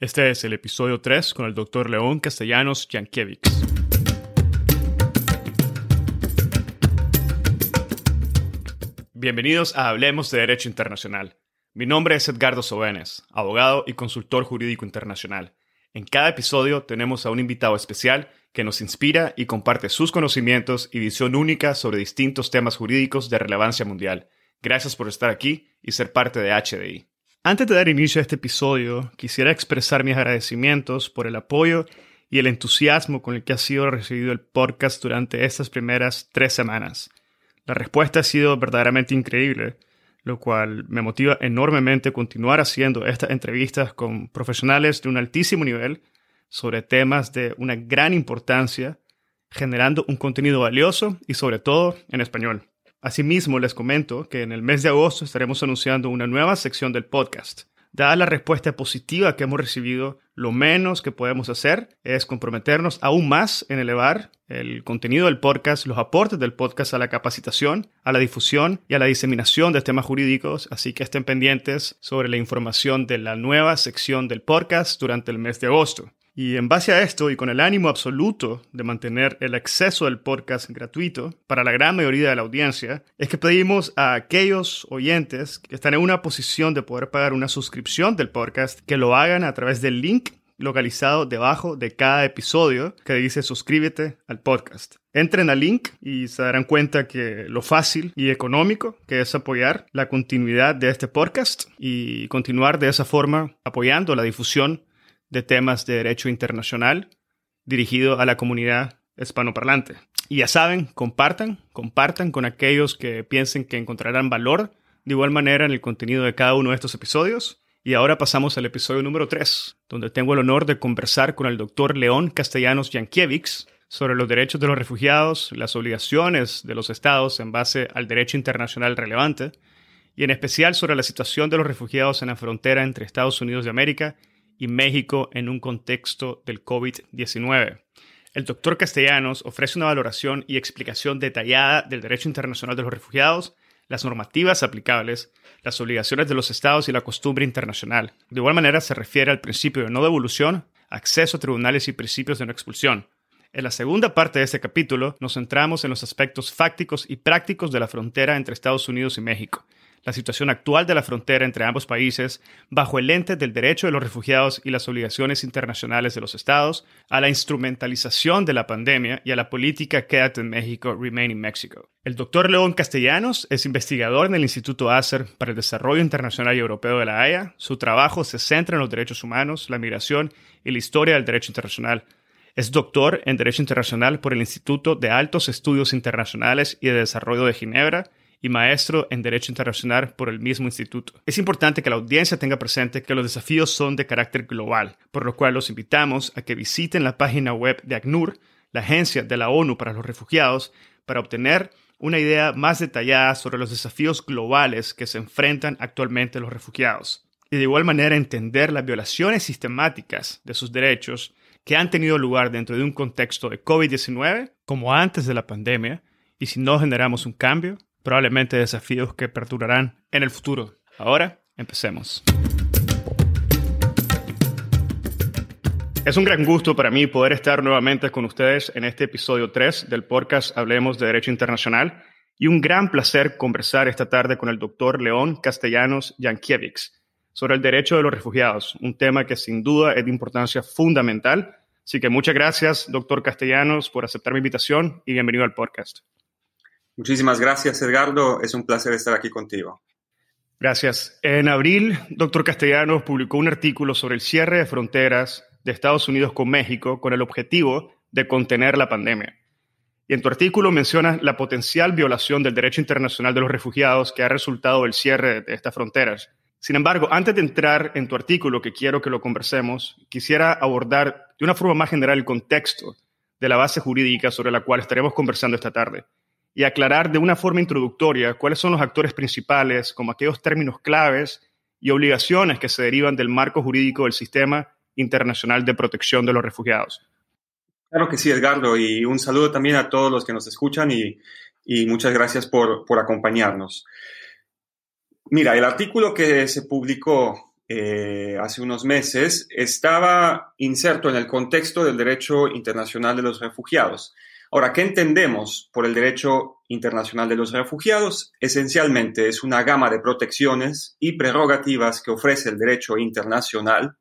Este es el episodio 3 con el doctor León Castellanos Jankiewicz. Bienvenidos a Hablemos de Derecho Internacional. Mi nombre es Edgardo Sobenes, abogado y consultor jurídico internacional. En cada episodio tenemos a un invitado especial que nos inspira y comparte sus conocimientos y visión única sobre distintos temas jurídicos de relevancia mundial. Gracias por estar aquí y ser parte de HDI. Antes de dar inicio a este episodio, quisiera expresar mis agradecimientos por el apoyo y el entusiasmo con el que ha sido recibido el podcast durante estas primeras tres semanas. La respuesta ha sido verdaderamente increíble, lo cual me motiva enormemente a continuar haciendo estas entrevistas con profesionales de un altísimo nivel sobre temas de una gran importancia, generando un contenido valioso y sobre todo en español. Asimismo, les comento que en el mes de agosto estaremos anunciando una nueva sección del podcast. Dada la respuesta positiva que hemos recibido, lo menos que podemos hacer es comprometernos aún más en elevar el contenido del podcast, los aportes del podcast a la capacitación, a la difusión y a la diseminación de temas jurídicos, así que estén pendientes sobre la información de la nueva sección del podcast durante el mes de agosto. Y en base a esto y con el ánimo absoluto de mantener el acceso del podcast gratuito para la gran mayoría de la audiencia, es que pedimos a aquellos oyentes que están en una posición de poder pagar una suscripción del podcast que lo hagan a través del link localizado debajo de cada episodio que dice suscríbete al podcast. Entren al link y se darán cuenta que lo fácil y económico que es apoyar la continuidad de este podcast y continuar de esa forma apoyando la difusión de temas de derecho internacional dirigido a la comunidad hispanoparlante. Y ya saben, compartan, compartan con aquellos que piensen que encontrarán valor de igual manera en el contenido de cada uno de estos episodios. Y ahora pasamos al episodio número 3, donde tengo el honor de conversar con el doctor León Castellanos Jankiewicz sobre los derechos de los refugiados, las obligaciones de los estados en base al derecho internacional relevante, y en especial sobre la situación de los refugiados en la frontera entre Estados Unidos de América y México en un contexto del COVID-19. El doctor Castellanos ofrece una valoración y explicación detallada del derecho internacional de los refugiados, las normativas aplicables, las obligaciones de los estados y la costumbre internacional. De igual manera se refiere al principio de no devolución, acceso a tribunales y principios de no expulsión. En la segunda parte de este capítulo nos centramos en los aspectos fácticos y prácticos de la frontera entre Estados Unidos y México, la situación actual de la frontera entre ambos países bajo el lente del derecho de los refugiados y las obligaciones internacionales de los estados, a la instrumentalización de la pandemia y a la política Quédate en México, Remain in Mexico. El doctor León Castellanos es investigador en el Instituto ACER para el Desarrollo Internacional y Europeo de la Haya. Su trabajo se centra en los derechos humanos, la migración y la historia del derecho internacional. Es doctor en Derecho Internacional por el Instituto de Altos Estudios Internacionales y de Desarrollo de Ginebra y maestro en Derecho Internacional por el mismo instituto. Es importante que la audiencia tenga presente que los desafíos son de carácter global, por lo cual los invitamos a que visiten la página web de ACNUR, la Agencia de la ONU para los Refugiados, para obtener una idea más detallada sobre los desafíos globales que se enfrentan actualmente los refugiados. Y de igual manera entender las violaciones sistemáticas de sus derechos que han tenido lugar dentro de un contexto de COVID-19, como antes de la pandemia, y si no generamos un cambio, probablemente desafíos que perdurarán en el futuro. Ahora, empecemos. Es un gran gusto para mí poder estar nuevamente con ustedes en este episodio 3 del podcast Hablemos de Derecho Internacional y un gran placer conversar esta tarde con el doctor León Castellanos Jankiewicz sobre el derecho de los refugiados, un tema que sin duda es de importancia fundamental. Así que muchas gracias, doctor Castellanos, por aceptar mi invitación y bienvenido al podcast. Muchísimas gracias, Edgardo. Es un placer estar aquí contigo. Gracias. En abril, doctor Castellanos publicó un artículo sobre el cierre de fronteras de Estados Unidos con México con el objetivo de contener la pandemia. Y en tu artículo mencionas la potencial violación del derecho internacional de los refugiados que ha resultado del cierre de estas fronteras. Sin embargo, antes de entrar en tu artículo, que quiero que lo conversemos, quisiera abordar de una forma más general el contexto de la base jurídica sobre la cual estaremos conversando esta tarde y aclarar de una forma introductoria cuáles son los actores principales, como aquellos términos claves y obligaciones que se derivan del marco jurídico del sistema internacional de protección de los refugiados. Claro que sí, Edgardo, y un saludo también a todos los que nos escuchan y, muchas gracias por, por, acompañarnos. Mira, el artículo que se publicó eh, hace unos meses estaba inserto en el contexto del derecho internacional de los refugiados. Ahora, ¿qué entendemos por el derecho internacional de los refugiados? Esencialmente es una gama de protecciones y prerrogativas que ofrece el derecho internacional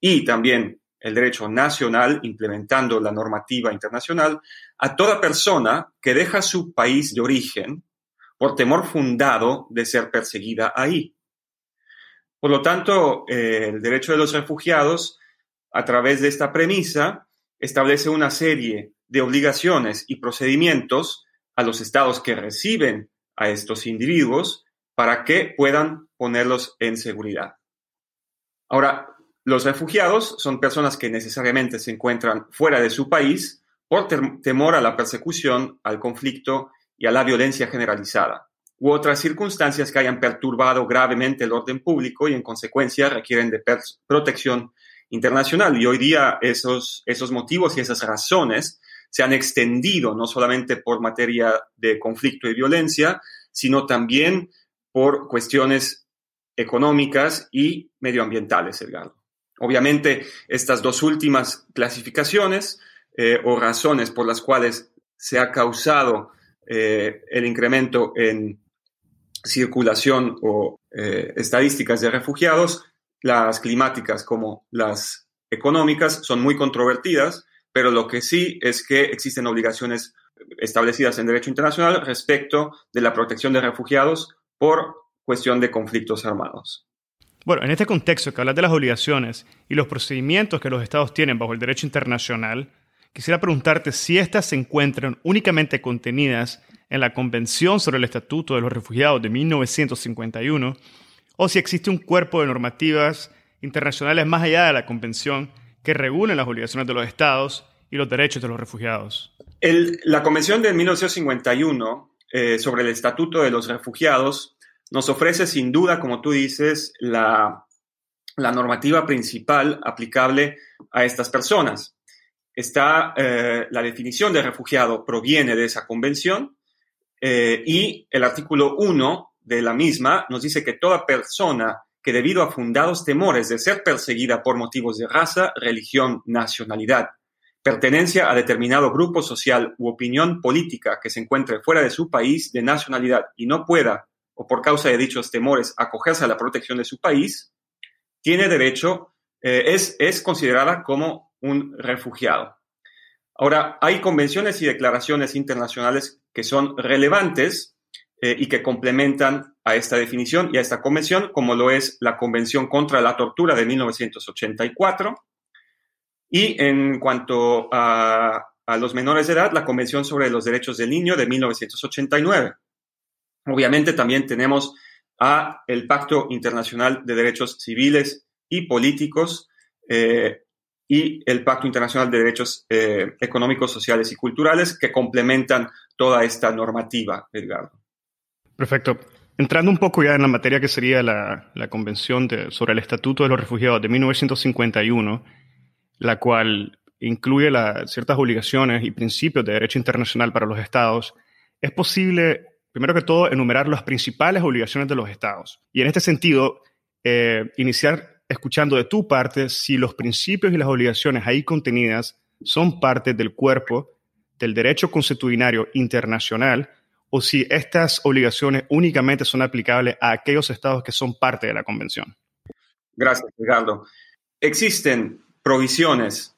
y también el derecho nacional, implementando la normativa internacional, a toda persona que deja su país de origen por temor fundado de ser perseguida ahí. Por lo tanto, eh, el derecho de los refugiados, a través de esta premisa, establece una serie de obligaciones y procedimientos a los estados que reciben a estos individuos para que puedan ponerlos en seguridad. Ahora, los refugiados son personas que necesariamente se encuentran fuera de su país por temor a la persecución, al conflicto y a la violencia generalizada u otras circunstancias que hayan perturbado gravemente el orden público y en consecuencia requieren de protección internacional. Y hoy día esos, esos motivos y esas razones se han extendido no solamente por materia de conflicto y violencia, sino también por cuestiones económicas y medioambientales, Edgardo. Obviamente, estas dos últimas clasificaciones eh, o razones por las cuales se ha causado eh, el incremento en circulación o eh, estadísticas de refugiados, las climáticas como las económicas son muy controvertidas, pero lo que sí es que existen obligaciones establecidas en derecho internacional respecto de la protección de refugiados por cuestión de conflictos armados. Bueno, en este contexto que hablas de las obligaciones y los procedimientos que los estados tienen bajo el derecho internacional, quisiera preguntarte si éstas se encuentran únicamente contenidas en la Convención sobre el Estatuto de los Refugiados de 1951, o si existe un cuerpo de normativas internacionales más allá de la Convención que regulen las obligaciones de los Estados y los derechos de los refugiados. la Convención de 1951 eh, sobre el Estatuto de los Refugiados nos ofrece sin duda, como tú dices, la, normativa principal aplicable a estas personas. Está, eh, la definición de refugiado proviene de esa convención eh, y el artículo 1 de la misma nos dice que toda persona que debido a fundados temores de ser perseguida por motivos de raza, religión, nacionalidad, pertenencia a determinado grupo social u opinión política que se encuentre fuera de su país de nacionalidad y no pueda, o por causa de dichos temores, acogerse a la protección de su país, tiene derecho, eh, es, es considerada como un refugiado. Ahora, hay convenciones y declaraciones internacionales que son relevantes eh, y que complementan a esta definición y a esta convención, como lo es la Convención contra la Tortura de 1984. Y en cuanto a, los menores de edad, la Convención sobre los Derechos del Niño de 1989. Obviamente también tenemos a el Pacto Internacional de Derechos Civiles y Políticos eh, y el Pacto Internacional de Derechos eh, Económicos, Sociales y Culturales que complementan toda esta normativa, Edgardo. Perfecto. Entrando un poco ya en la materia que sería la, Convención sobre el Estatuto de los Refugiados de 1951, la cual incluye ciertas obligaciones y principios de derecho internacional para los estados, es posible, primero que todo, enumerar las principales obligaciones de los estados. Y en este sentido, eh, iniciar escuchando de tu parte si los principios y las obligaciones ahí contenidas son parte del cuerpo del derecho constitucionario internacional o si estas obligaciones únicamente son aplicables a aquellos estados que son parte de la convención. Gracias, Ricardo. Existen provisiones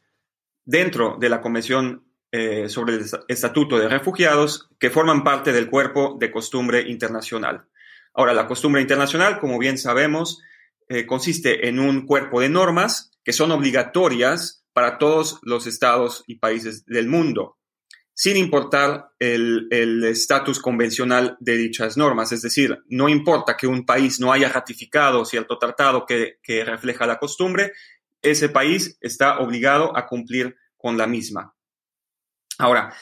dentro de la Convención eh, sobre el Estatuto de Refugiados que forman parte del cuerpo de costumbre internacional. Ahora, la costumbre internacional, como bien sabemos, eh, consiste en un cuerpo de normas que son obligatorias para todos los estados y países del mundo, sin importar el estatus convencional de dichas normas. Es decir, no importa que un país no haya ratificado cierto tratado que, que refleja la costumbre, ese país está obligado a cumplir con la misma. Ahora,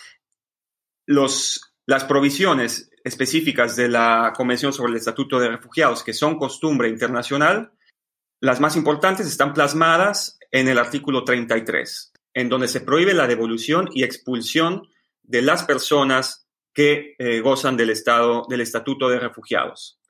los, las provisiones específicas de la Convención sobre el Estatuto de Refugiados, que son costumbre internacional, las más importantes están plasmadas en el artículo 33, en donde se prohíbe la devolución y expulsión de las personas que eh, gozan del, estado, del Estatuto de Refugiados.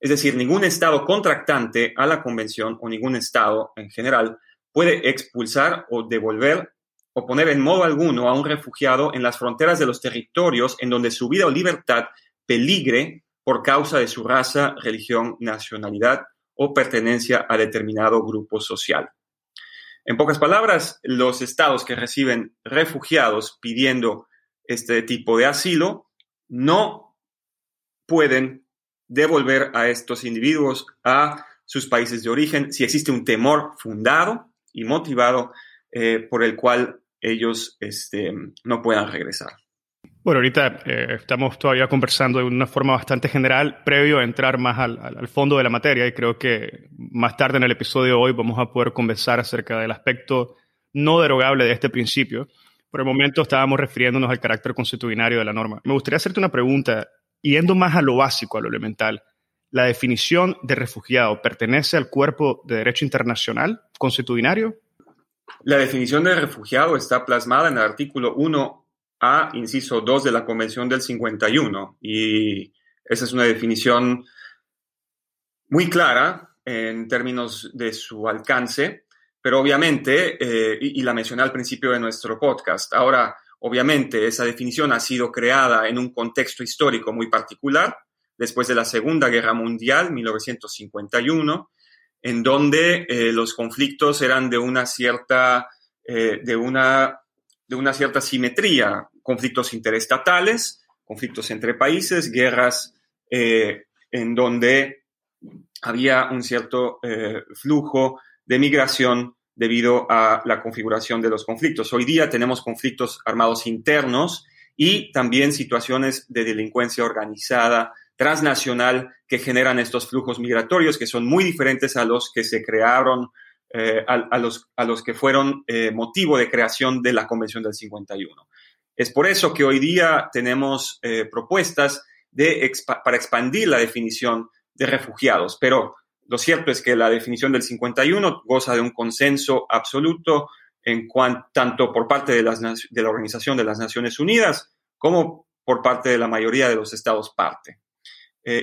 Es decir, ningún Estado contractante a la Convención o ningún Estado en general puede expulsar o devolver o poner en modo alguno a un refugiado en las fronteras de los territorios en donde su vida o libertad peligre por causa de su raza, religión, nacionalidad o pertenencia a determinado grupo social. En pocas palabras, los estados que reciben refugiados pidiendo este tipo de asilo no pueden devolver a estos individuos a sus países de origen si existe un temor fundado y motivado eh, por el cual ellos este, no puedan regresar. Bueno, ahorita eh, estamos todavía conversando de una forma bastante general, previo a entrar más al, fondo de la materia, y creo que más tarde en el episodio de hoy vamos a poder conversar acerca del aspecto no derogable de este principio. Por el momento estábamos refiriéndonos al carácter constitucionario de la norma. Me gustaría hacerte una pregunta, yendo más a lo básico, a lo elemental. ¿La definición de refugiado pertenece al cuerpo de derecho internacional constitucionario? La definición de refugiado está plasmada en el artículo 1 a, inciso 2 de la Convención del 51. Y esa es una definición muy clara en términos de su alcance, pero obviamente, eh, y, la mencioné al principio de nuestro podcast, ahora, obviamente, esa definición ha sido creada en un contexto histórico muy particular, después de la Segunda Guerra Mundial, 1951, en donde eh, los conflictos eran de una cierta, eh, de una de una cierta simetría, conflictos interestatales, conflictos entre países, guerras eh, en donde había un cierto flujo de migración debido a la configuración de los conflictos. Hoy día tenemos conflictos armados internos y también situaciones de delincuencia organizada transnacional que generan estos flujos migratorios que son muy diferentes a los que se crearon eh, a, los, a los que fueron eh, motivo de creación de la Convención del 51. Es por eso que hoy día tenemos eh, propuestas para expandir la definición de refugiados, pero lo cierto es que la definición del 51 goza de un consenso absoluto en cuanto, tanto por parte de, las, de la Organización de las Naciones Unidas como por parte de la mayoría de los estados parte.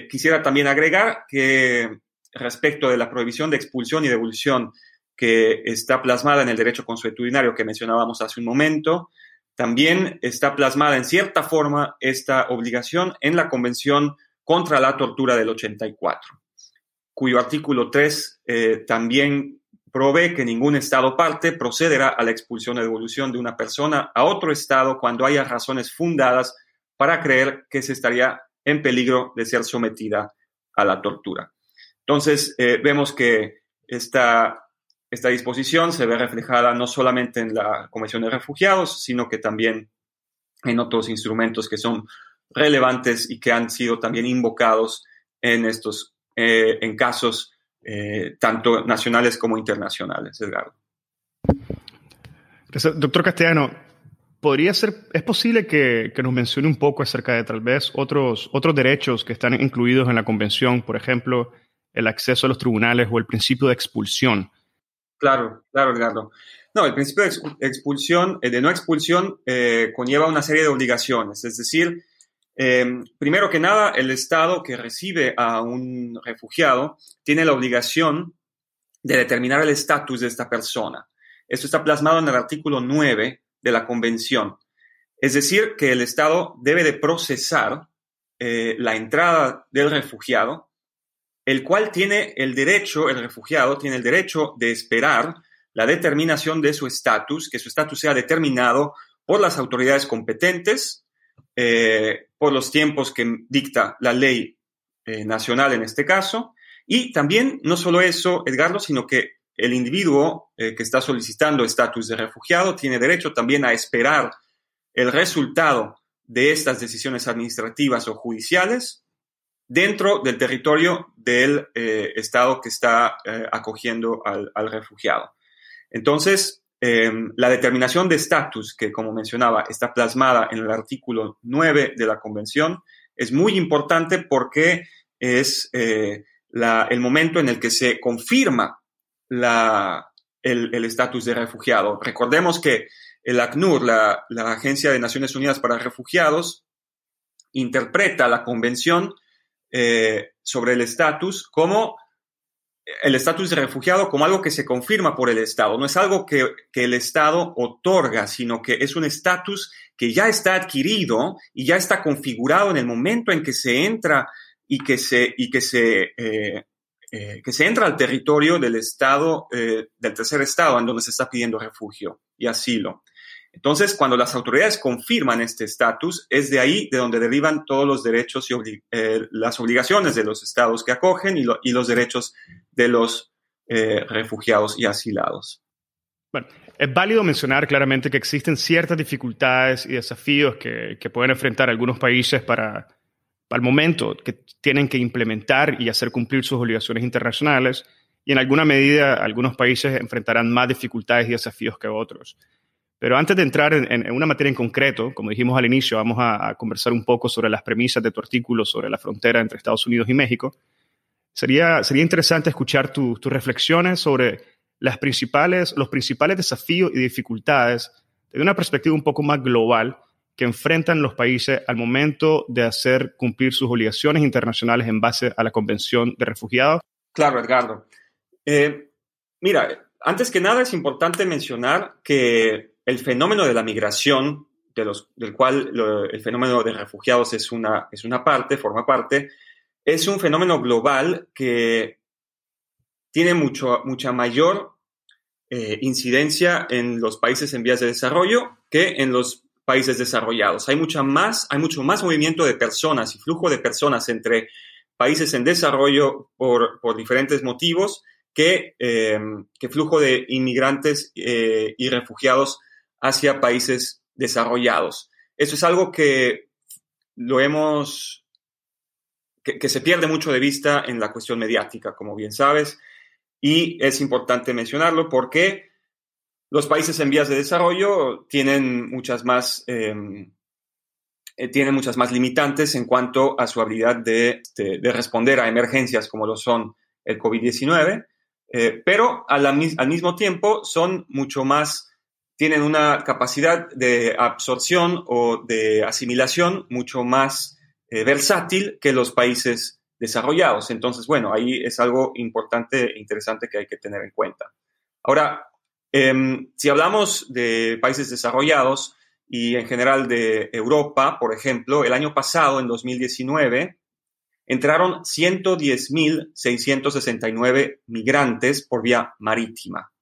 quisiera también agregar que respecto de la prohibición de expulsión y devolución que está plasmada en el derecho consuetudinario que mencionábamos hace un momento. También está plasmada en cierta forma esta obligación en la Convención contra la Tortura del 84, cuyo artículo 3 eh, también provee que ningún Estado parte procederá a la expulsión o devolución de una persona a otro Estado cuando haya razones fundadas para creer que se estaría en peligro de ser sometida a la tortura. Entonces, eh, vemos que esta esta disposición se ve reflejada no solamente en la Convención de Refugiados, sino que también en otros instrumentos que son relevantes y que han sido también invocados en estos, eh, en casos eh, tanto nacionales como internacionales, Edgardo. Doctor Castellano, ¿podría ser, es posible que, que, nos mencione un poco acerca de tal vez otros, otros derechos que están incluidos en la Convención, por ejemplo, el acceso a los tribunales o el principio de expulsión? Claro, claro, Edgardo. No, el principio de expulsión, eh, de no expulsión, eh, conlleva una serie de obligaciones. Es decir, em, primero que nada, el Estado que recibe a un refugiado tiene la obligación de determinar el estatus de esta persona. Esto está plasmado en el artículo 9 de la Convención. Es decir, que el Estado debe de procesar eh, la entrada del refugiado el cual tiene el derecho, el refugiado tiene el derecho de esperar la determinación de su estatus, que su estatus sea determinado por las autoridades competentes, eh, por los tiempos que dicta la ley eh, nacional en este caso, y también no solo eso, Edgardo, sino que el individuo eh, que está solicitando estatus de refugiado tiene derecho también a esperar el resultado de estas decisiones administrativas o judiciales dentro del territorio del Estado que está acogiendo al, refugiado. Entonces, em, la determinación de estatus, que como mencionaba, está plasmada en el artículo 9 de la Convención, es muy importante porque es eh, el momento en el que se confirma el estatus de refugiado. Recordemos que el ACNUR, la, Agencia de Naciones Unidas para Refugiados, interpreta la convención eh, sobre el estatus como el estatus de refugiado como algo que se confirma por el Estado. No es algo que, el Estado otorga, sino que es un estatus que ya está adquirido y ya está configurado en el momento en que se entra y que se, y que se, eh, eh, que se entra al territorio del Estado, eh, del tercer Estado, en donde se está pidiendo refugio y asilo. Entonces, cuando las autoridades confirman este estatus, es de ahí de donde derivan todos los derechos y las obligaciones de los estados que acogen y, y los derechos de los eh, refugiados y asilados. Bueno, es válido mencionar claramente que existen ciertas dificultades y desafíos que, pueden enfrentar algunos países para, para el momento que tienen que implementar y hacer cumplir sus obligaciones internacionales y en alguna medida algunos países enfrentarán más dificultades y desafíos que otros. Pero antes de entrar en, una materia en concreto, como dijimos al inicio, vamos a, a, conversar un poco sobre las premisas de tu artículo sobre la frontera entre Estados Unidos y México. Sería, sería interesante escuchar tus reflexiones sobre las principales, los principales desafíos y dificultades desde una perspectiva un poco más global que enfrentan los países al momento de hacer cumplir sus obligaciones internacionales en base a la Convención de Refugiados. Claro, Edgardo. Eh, mira, antes que nada es importante mencionar que el fenómeno de la migración, del cual el fenómeno de refugiados es una, es una parte, forma parte, es un fenómeno global que tiene mucho, mucha mayor eh, incidencia en los países en vías de desarrollo que en los países desarrollados. Hay, mucha más, hay mucho más movimiento de personas y flujo de personas entre países en desarrollo por, diferentes motivos que, eh, que, flujo de inmigrantes eh, y refugiados hacia países desarrollados. Eso es algo que lo hemos que, se pierde mucho de vista en la cuestión mediática, como bien sabes, y es importante mencionarlo porque los países en vías de desarrollo tienen muchas más, em, eh, tienen muchas más limitantes en cuanto a su habilidad de, responder a emergencias como lo son el COVID-19, eh, pero al mismo tiempo son mucho más, tienen una capacidad de absorción o de asimilación mucho más eh, versátil que los países desarrollados. Entonces, bueno, ahí es algo importante e interesante que hay que tener en cuenta. Ahora, em, si hablamos de países desarrollados y en general de Europa, por ejemplo, el año pasado, en 2019, entraron 110.669 migrantes por vía marítima.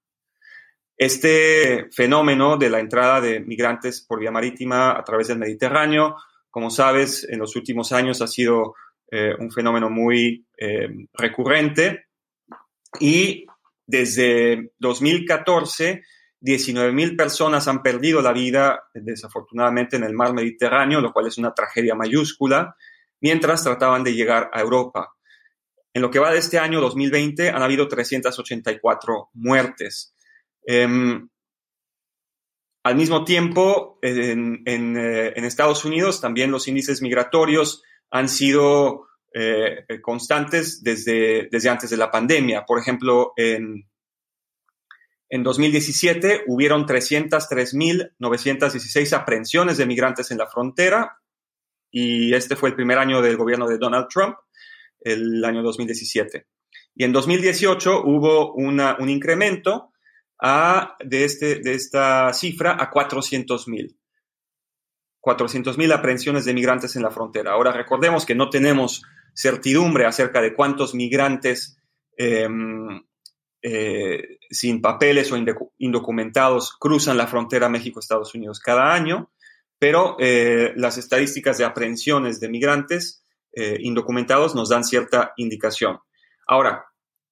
Este fenómeno de la entrada de migrantes por vía marítima a través del Mediterráneo como sabes, en los últimos años ha sido eh, un fenómeno muy eh, recurrente y desde 2014 19.000 personas han perdido la vida, desafortunadamente, en el mar Mediterráneo, lo cual es una tragedia mayúscula, mientras trataban de llegar a Europa. En lo que va de este año 2020 han habido 384 muertes. Em, al mismo tiempo, eh, en, Estados Unidos también los índices migratorios han sido eh, constantes desde, desde antes de la pandemia. Por ejemplo, en, en 2017 hubieron 303.916 aprehensiones de migrantes en la frontera y este fue el primer año del gobierno de Donald Trump, el año 2017. Y en 2018 hubo un incremento de, este, de esta cifra a 400 mil. 400 mil aprehensiones de migrantes en la frontera. Ahora recordemos que no tenemos certidumbre acerca de cuántos migrantes em, eh, sin papeles o indocumentados cruzan la frontera México-Estados Unidos cada año, pero eh, las estadísticas de aprehensiones de migrantes eh, indocumentados nos dan cierta indicación. Ahora,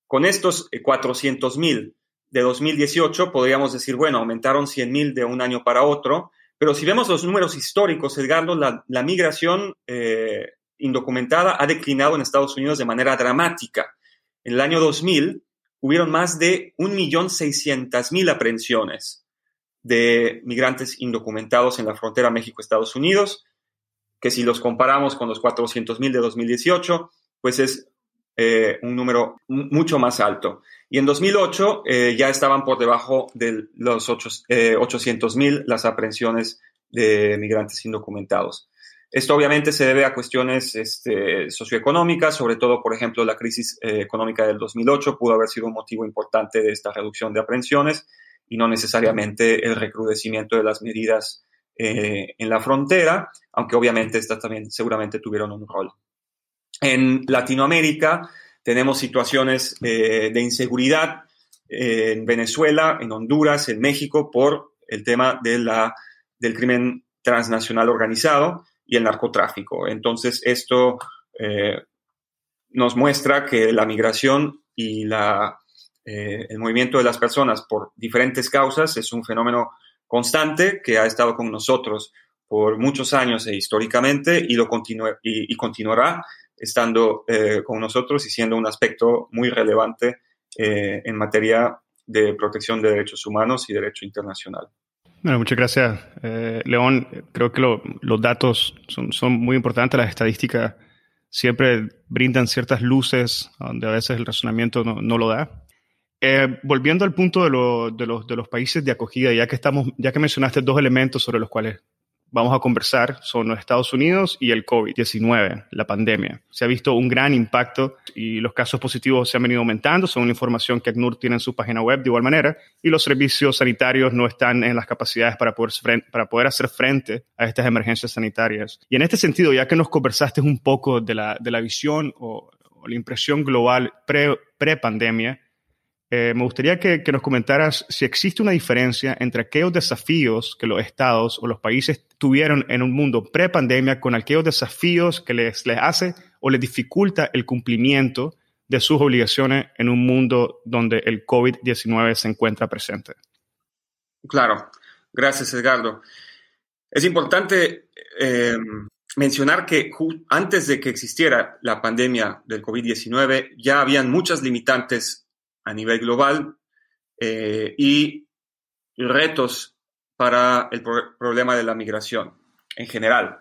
con estos 400 mil de 2018 podríamos decir, bueno, aumentaron 100 mil de un año para otro, pero si vemos los números históricos, Edgardo, la, la migración eh, indocumentada ha declinado en Estados Unidos de manera dramática. En el año 2000 hubieron más de 1.600.000 aprehensiones de migrantes indocumentados en la frontera México-Estados Unidos, que si los comparamos con los 400.000 de 2018, pues es eh, un número mucho más alto. Y en 2008 eh, ya estaban por debajo de los 800 eh, mil las aprehensiones de migrantes indocumentados. Esto obviamente se debe a cuestiones este, socioeconómicas, sobre todo, por ejemplo, la crisis eh, económica del 2008 pudo haber sido un motivo importante de esta reducción de aprehensiones y no necesariamente el recrudecimiento de las medidas eh, en la frontera, aunque obviamente estas también seguramente tuvieron un rol. En Latinoamérica tenemos situaciones eh, de inseguridad en Venezuela, en Honduras, en México, por el tema de la, del crimen transnacional organizado y el narcotráfico. Entonces, esto eh, nos muestra que la migración y la, eh, el movimiento de las personas por diferentes causas es un fenómeno constante que ha estado con nosotros por muchos años e históricamente y, lo y, continuará estando eh, con nosotros y siendo un aspecto muy relevante en materia de protección de derechos humanos y derecho internacional. Bueno, muchas gracias, eh, León. Creo que los datos son, son, muy importantes, las estadísticas siempre brindan ciertas luces donde a veces el razonamiento no, no lo da. Eh, volviendo al punto de, lo, de, los, de los países de acogida, ya que, estamos, ya que mencionaste dos elementos sobre los cuales vamos a conversar son los Estados Unidos y el COVID-19, la pandemia. Se ha visto un gran impacto y los casos positivos se han venido aumentando, son una información que ACNUR tiene en su página web de igual manera, y los servicios sanitarios no están en las capacidades para poder, para poder hacer frente a estas emergencias sanitarias. Y en este sentido, ya que nos conversaste un poco de la, de la visión o, la impresión global pre-pandemia, eh, me gustaría que, nos comentaras si existe una diferencia entre aquellos desafíos que los estados o los países tuvieron en un mundo pre-pandemia con aquellos desafíos que les, hace o les dificulta el cumplimiento de sus obligaciones en un mundo donde el COVID-19 se encuentra presente. Claro, gracias Edgardo. Es importante eh, mencionar que antes de que existiera la pandemia del COVID-19 ya habían muchas limitantes a nivel global eh, y retos para el problema de la migración en general.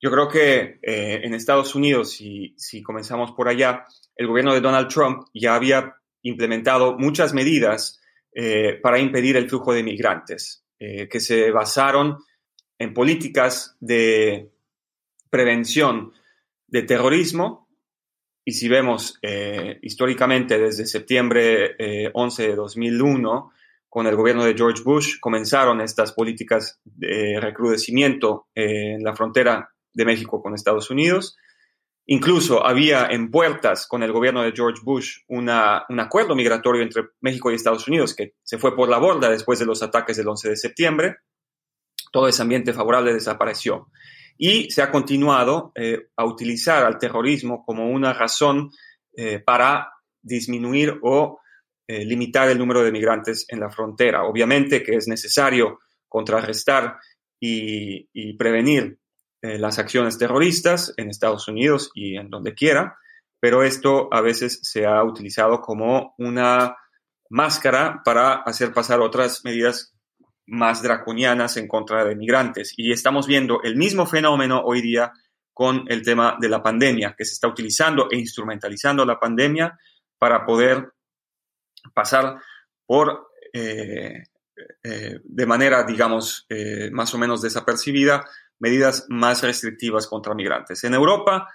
Yo creo que eh, en Estados Unidos, si, comenzamos por allá, el gobierno de Donald Trump ya había implementado muchas medidas eh, para impedir el flujo de migrantes, que se basaron en políticas de prevención de terrorismo y si vemos eh, históricamente desde septiembre 11 eh, de 2001, con el gobierno de George Bush, comenzaron estas políticas de recrudecimiento en la frontera de México con Estados Unidos. Incluso había en puertas con el gobierno de George Bush una, un acuerdo migratorio entre México y Estados Unidos que se fue por la borda después de los ataques del 11 de septiembre. Todo ese ambiente favorable desapareció y se ha continuado eh, a utilizar al terrorismo como una razón eh, para disminuir o eh, limitar el número de migrantes en la frontera. Obviamente que es necesario contrarrestar y, y prevenir las acciones terroristas en Estados Unidos y en donde quiera, pero esto a veces se ha utilizado como una máscara para hacer pasar otras medidas más draconianas en contra de migrantes. Y estamos viendo el mismo fenómeno hoy día con el tema de la pandemia, que se está utilizando e instrumentalizando la pandemia para poder pasar por, eh, eh, de manera, digamos, eh, más o menos desapercibida, medidas más restrictivas contra migrantes. En Europa,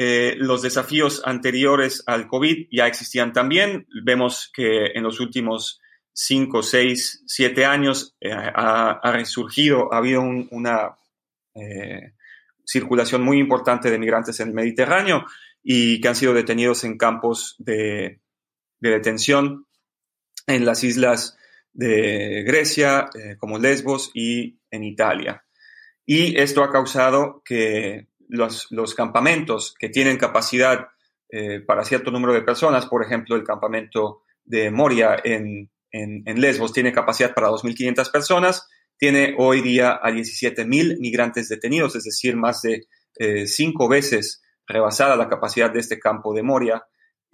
los desafíos anteriores al COVID ya existían también. Vemos que en los últimos cinco, seis, siete años eh, ha, resurgido, ha habido una eh, circulación muy importante de migrantes en el Mediterráneo y que han sido detenidos en campos de, detención en las islas de Grecia, eh, como Lesbos y en Italia. Y esto ha causado que los, los campamentos que tienen capacidad para cierto número de personas, por ejemplo, el campamento de Moria en en, Lesbos tiene capacidad para 2.500 personas, tiene hoy día a 17.000 migrantes detenidos, es decir, más de eh, cinco veces rebasada la capacidad de este campo de Moria.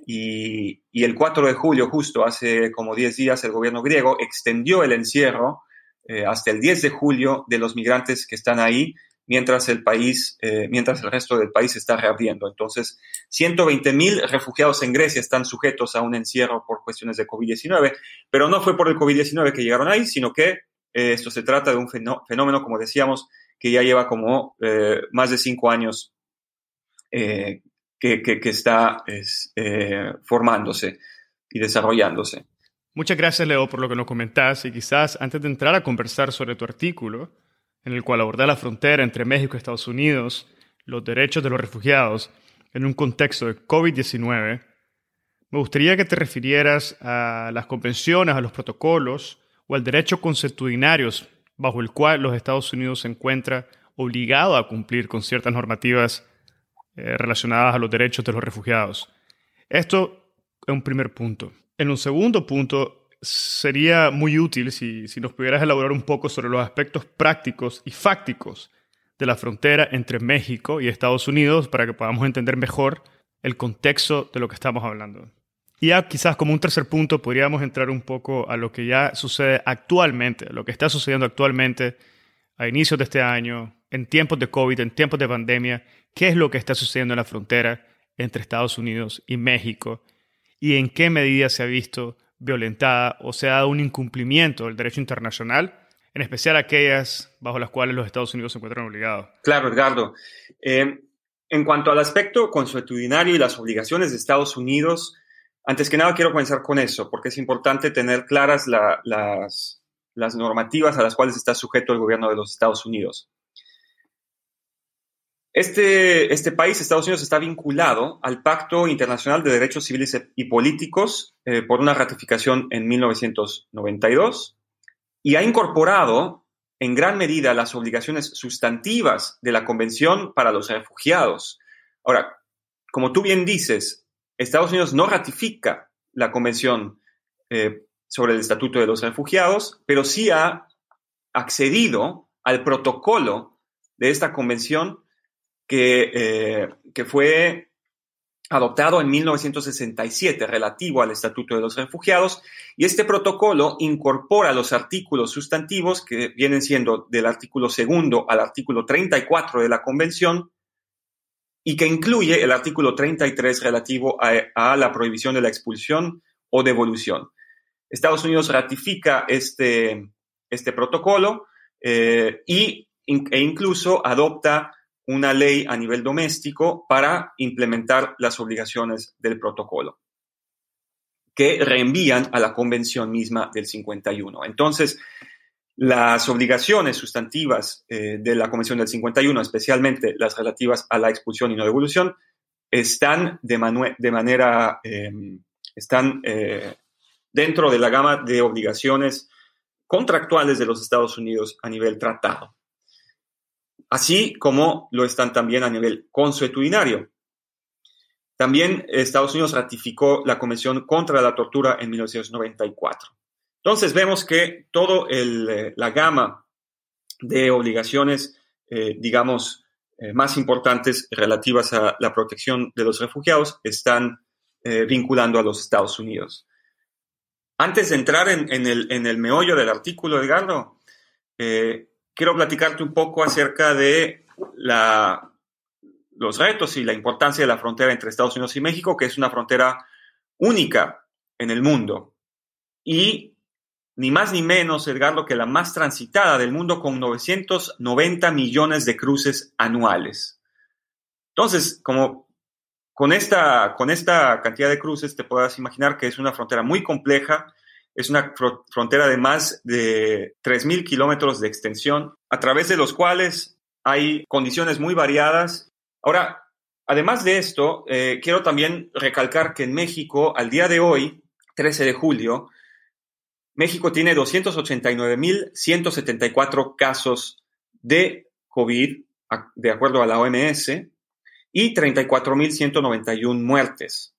Y, el 4 de julio, justo hace como 10 días, el gobierno griego extendió el encierro eh, hasta el 10 de julio de los migrantes que están ahí mientras el país, eh, mientras el resto del país está reabriendo. Entonces, 120 mil refugiados en Grecia están sujetos a un encierro por cuestiones de COVID-19, pero no fue por el COVID-19 que llegaron ahí, sino que eh, esto se trata de un fenómeno, como decíamos, que ya lleva como eh, más de cinco años que, está formándose y desarrollándose. Muchas gracias, Leo, por lo que nos comentás y quizás antes de entrar a conversar sobre tu artículo, en el cual aborda la frontera entre México y Estados Unidos, los derechos de los refugiados, en un contexto de COVID-19, me gustaría que te refirieras a las convenciones, a los protocolos o al derecho consuetudinario bajo el cual los Estados Unidos se encuentra obligado a cumplir con ciertas normativas eh, relacionadas a los derechos de los refugiados. Esto es un primer punto. En un segundo punto, sería muy útil si, nos pudieras elaborar un poco sobre los aspectos prácticos y fácticos de la frontera entre México y Estados Unidos para que podamos entender mejor el contexto de lo que estamos hablando. Y ya quizás como un tercer punto podríamos entrar un poco a lo que ya sucede actualmente, lo que está sucediendo actualmente a inicios de este año, en tiempos de COVID, en tiempos de pandemia, qué es lo que está sucediendo en la frontera entre Estados Unidos y México y en qué medida se ha visto violentada o se ha dado un incumplimiento del derecho internacional, en especial aquellas bajo las cuales los Estados Unidos se encuentran obligados. Claro, Edgardo. Eh, en cuanto al aspecto consuetudinario y las obligaciones de Estados Unidos, antes que nada quiero comenzar con eso, porque es importante tener claras las, las normativas a las cuales está sujeto el gobierno de los Estados Unidos. Este, este, país, Estados Unidos, está vinculado al Pacto Internacional de Derechos Civiles y Políticos eh, por una ratificación en 1992 y ha incorporado en gran medida las obligaciones sustantivas de la Convención para los Refugiados. Ahora, como tú bien dices, Estados Unidos no ratifica la Convención eh, sobre el Estatuto de los Refugiados, pero sí ha accedido al protocolo de esta convención eh, que, fue adoptado en 1967 relativo al Estatuto de los Refugiados y este protocolo incorpora los artículos sustantivos que vienen siendo del artículo segundo al artículo 34 de la Convención y que incluye el artículo 33 relativo a, la prohibición de la expulsión o devolución. Estados Unidos ratifica este, este protocolo eh, y, e incluso adopta una ley a nivel doméstico para implementar las obligaciones del protocolo, que reenvían a la convención misma del 51. Entonces, las obligaciones sustantivas eh, de la Convención del 51, especialmente las relativas a la expulsión y no devolución, están de, manera, em, están eh, dentro de la gama de obligaciones contractuales de los Estados Unidos a nivel tratado así como lo están también a nivel consuetudinario. También Estados Unidos ratificó la Convención contra la Tortura en 1994. Entonces vemos que toda eh, la gama de obligaciones, eh, digamos, eh, más importantes relativas a la protección de los refugiados están vinculando a los Estados Unidos. Antes de entrar en, el, en el, meollo del artículo, Edgardo, quiero platicarte un poco acerca de los retos y la importancia de la frontera entre Estados Unidos y México, que es una frontera única en el mundo. Y ni más ni menos, Edgardo, que la más transitada del mundo con 990 millones de cruces anuales. Entonces, como con esta, con esta cantidad de cruces, te puedas imaginar que es una frontera muy compleja es una frontera de más de 3.000 kilómetros de extensión, a través de los cuales hay condiciones muy variadas. Ahora, además de esto, eh, quiero también recalcar que en México, al día de hoy, 13 de julio, México tiene 289.174 casos de COVID, de acuerdo a la OMS, y 34.191 muertes.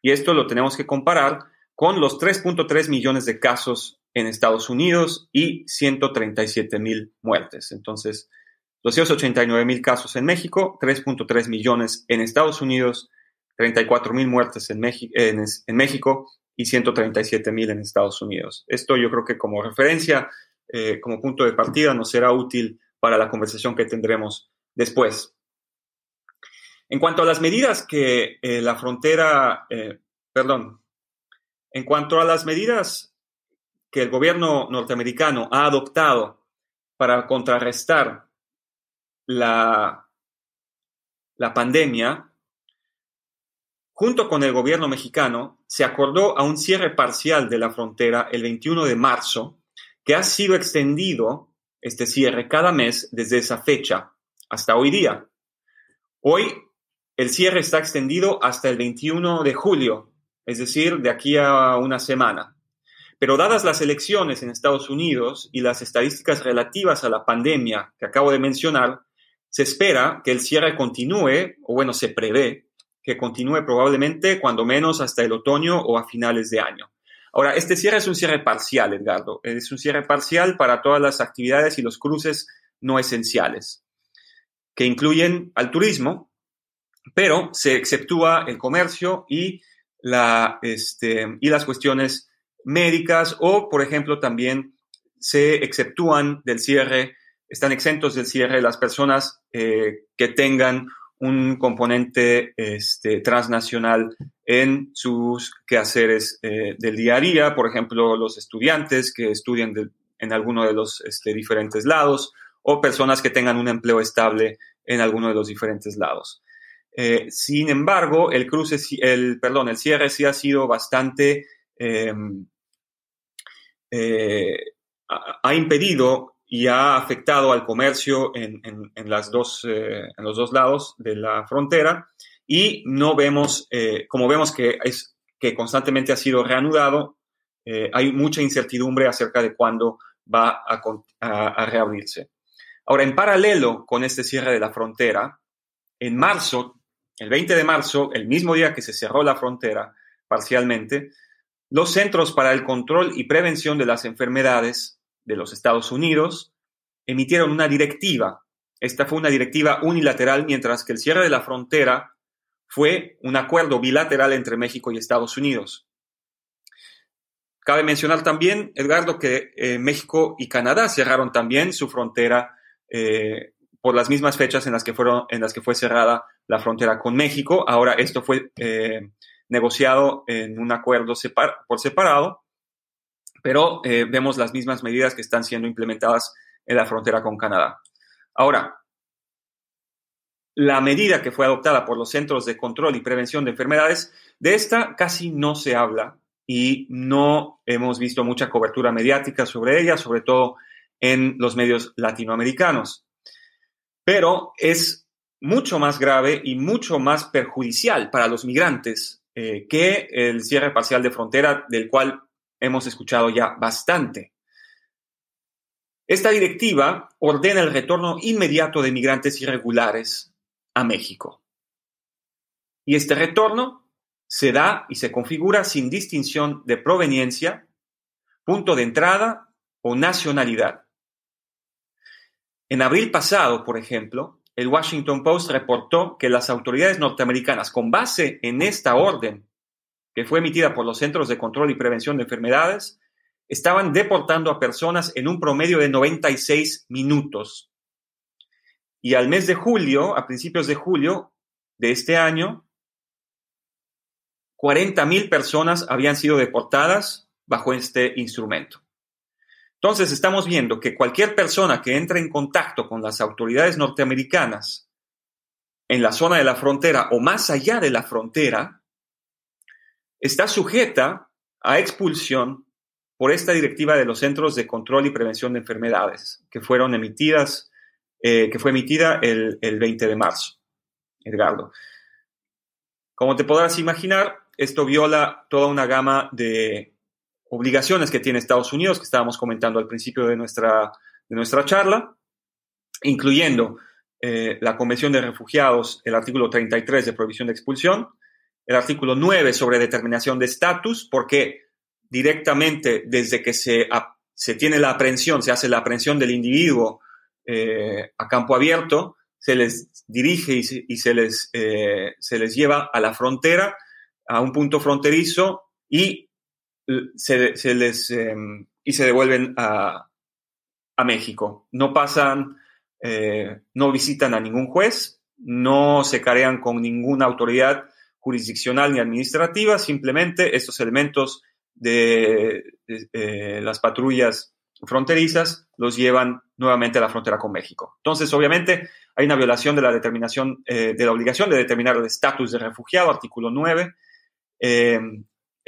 Y esto lo tenemos que comparar con los 3.3 millones de casos en Estados Unidos y 137 mil muertes. Entonces, 289 mil casos en México, 3.3 millones en Estados Unidos, 34 mil muertes en, México y 137 mil en Estados Unidos. Esto yo creo que como referencia, eh, como punto de partida, nos será útil para la conversación que tendremos después. En cuanto a las medidas que eh, la frontera, eh, perdón, en cuanto a las medidas que el gobierno norteamericano ha adoptado para contrarrestar la, pandemia, junto con el gobierno mexicano, se acordó a un cierre parcial de la frontera el 21 de marzo, que ha sido extendido este cierre cada mes desde esa fecha hasta hoy día. Hoy el cierre está extendido hasta el 21 de julio, es decir, de aquí a una semana. Pero dadas las elecciones en Estados Unidos y las estadísticas relativas a la pandemia que acabo de mencionar, se espera que el cierre continúe, o bueno, se prevé que continúe probablemente cuando menos hasta el otoño o a finales de año. Ahora, este cierre es un cierre parcial, Edgardo. Es un cierre parcial para todas las actividades y los cruces no esenciales, que incluyen al turismo, pero se exceptúa el comercio y, la, este, y las cuestiones médicas o, por ejemplo, también se exceptúan del cierre, están exentos del cierre las personas eh, que tengan un componente este, transnacional en sus quehaceres eh, del día a día, por ejemplo, los estudiantes que estudian en alguno de los este, diferentes lados o personas que tengan un empleo estable en alguno de los diferentes lados. Eh, sin embargo, el cruce, el, perdón, el cierre sí ha sido bastante, em, eh, ha impedido y ha afectado al comercio en, las dos, eh, los dos lados de la frontera y no vemos, como vemos que, es, que constantemente ha sido reanudado, hay mucha incertidumbre acerca de cuándo va a reabrirse. Ahora, en paralelo con este cierre de la frontera, en marzo el 20 de marzo, el mismo día que se cerró la frontera parcialmente, los Centros para el Control y Prevención de las Enfermedades de los Estados Unidos emitieron una directiva. Esta fue una directiva unilateral, mientras que el cierre de la frontera fue un acuerdo bilateral entre México y Estados Unidos. Cabe mencionar también, Edgardo, que eh, México y Canadá cerraron también su frontera eh, por las mismas fechas en las que, fueron, en las que fue cerrada la frontera con México. Ahora esto fue eh, negociado en un acuerdo por separado, pero eh, vemos las mismas medidas que están siendo implementadas en la frontera con Canadá. Ahora, la medida que fue adoptada por los Centros de Control y Prevención de Enfermedades, de esta casi no se habla y no hemos visto mucha cobertura mediática sobre ella, sobre todo en los medios latinoamericanos pero es mucho más grave y mucho más perjudicial para los migrantes eh, que el cierre parcial de frontera, del cual hemos escuchado ya bastante. Esta directiva ordena el retorno inmediato de migrantes irregulares a México. Y este retorno se da y se configura sin distinción de proveniencia, punto de entrada o nacionalidad. En abril pasado, por ejemplo, el Washington Post reportó que las autoridades norteamericanas, con base en esta orden que fue emitida por los Centros de Control y Prevención de Enfermedades, estaban deportando a personas en un promedio de 96 minutos. Y al mes de julio, a principios de julio de este año, 40.000 personas habían sido deportadas bajo este instrumento. Entonces estamos viendo que cualquier persona que entre en contacto con las autoridades norteamericanas en la zona de la frontera o más allá de la frontera, está sujeta a expulsión por esta directiva de los Centros de Control y Prevención de Enfermedades, que fueron emitidas, eh, que fue emitida el, el 20 de marzo. Edgardo. Como te podrás imaginar, esto viola toda una gama de obligaciones que tiene Estados Unidos, que estábamos comentando al principio de nuestra, de nuestra charla, incluyendo eh, la Convención de Refugiados, el artículo 33 de prohibición de expulsión, el artículo 9 sobre determinación de estatus, porque directamente desde que se, se tiene la aprehensión, se hace la aprehensión del individuo eh, a campo abierto, se les dirige y se, les, eh, se les lleva a la frontera, a un punto fronterizo y se, les, em, y se devuelven a, México. No pasan, eh, no visitan a ningún juez, no se carean con ninguna autoridad jurisdiccional ni administrativa, simplemente estos elementos de, las patrullas fronterizas los llevan nuevamente a la frontera con México. Entonces, obviamente, hay una violación de la determinación, eh, de la obligación de determinar el estatus de refugiado, artículo 9, eh,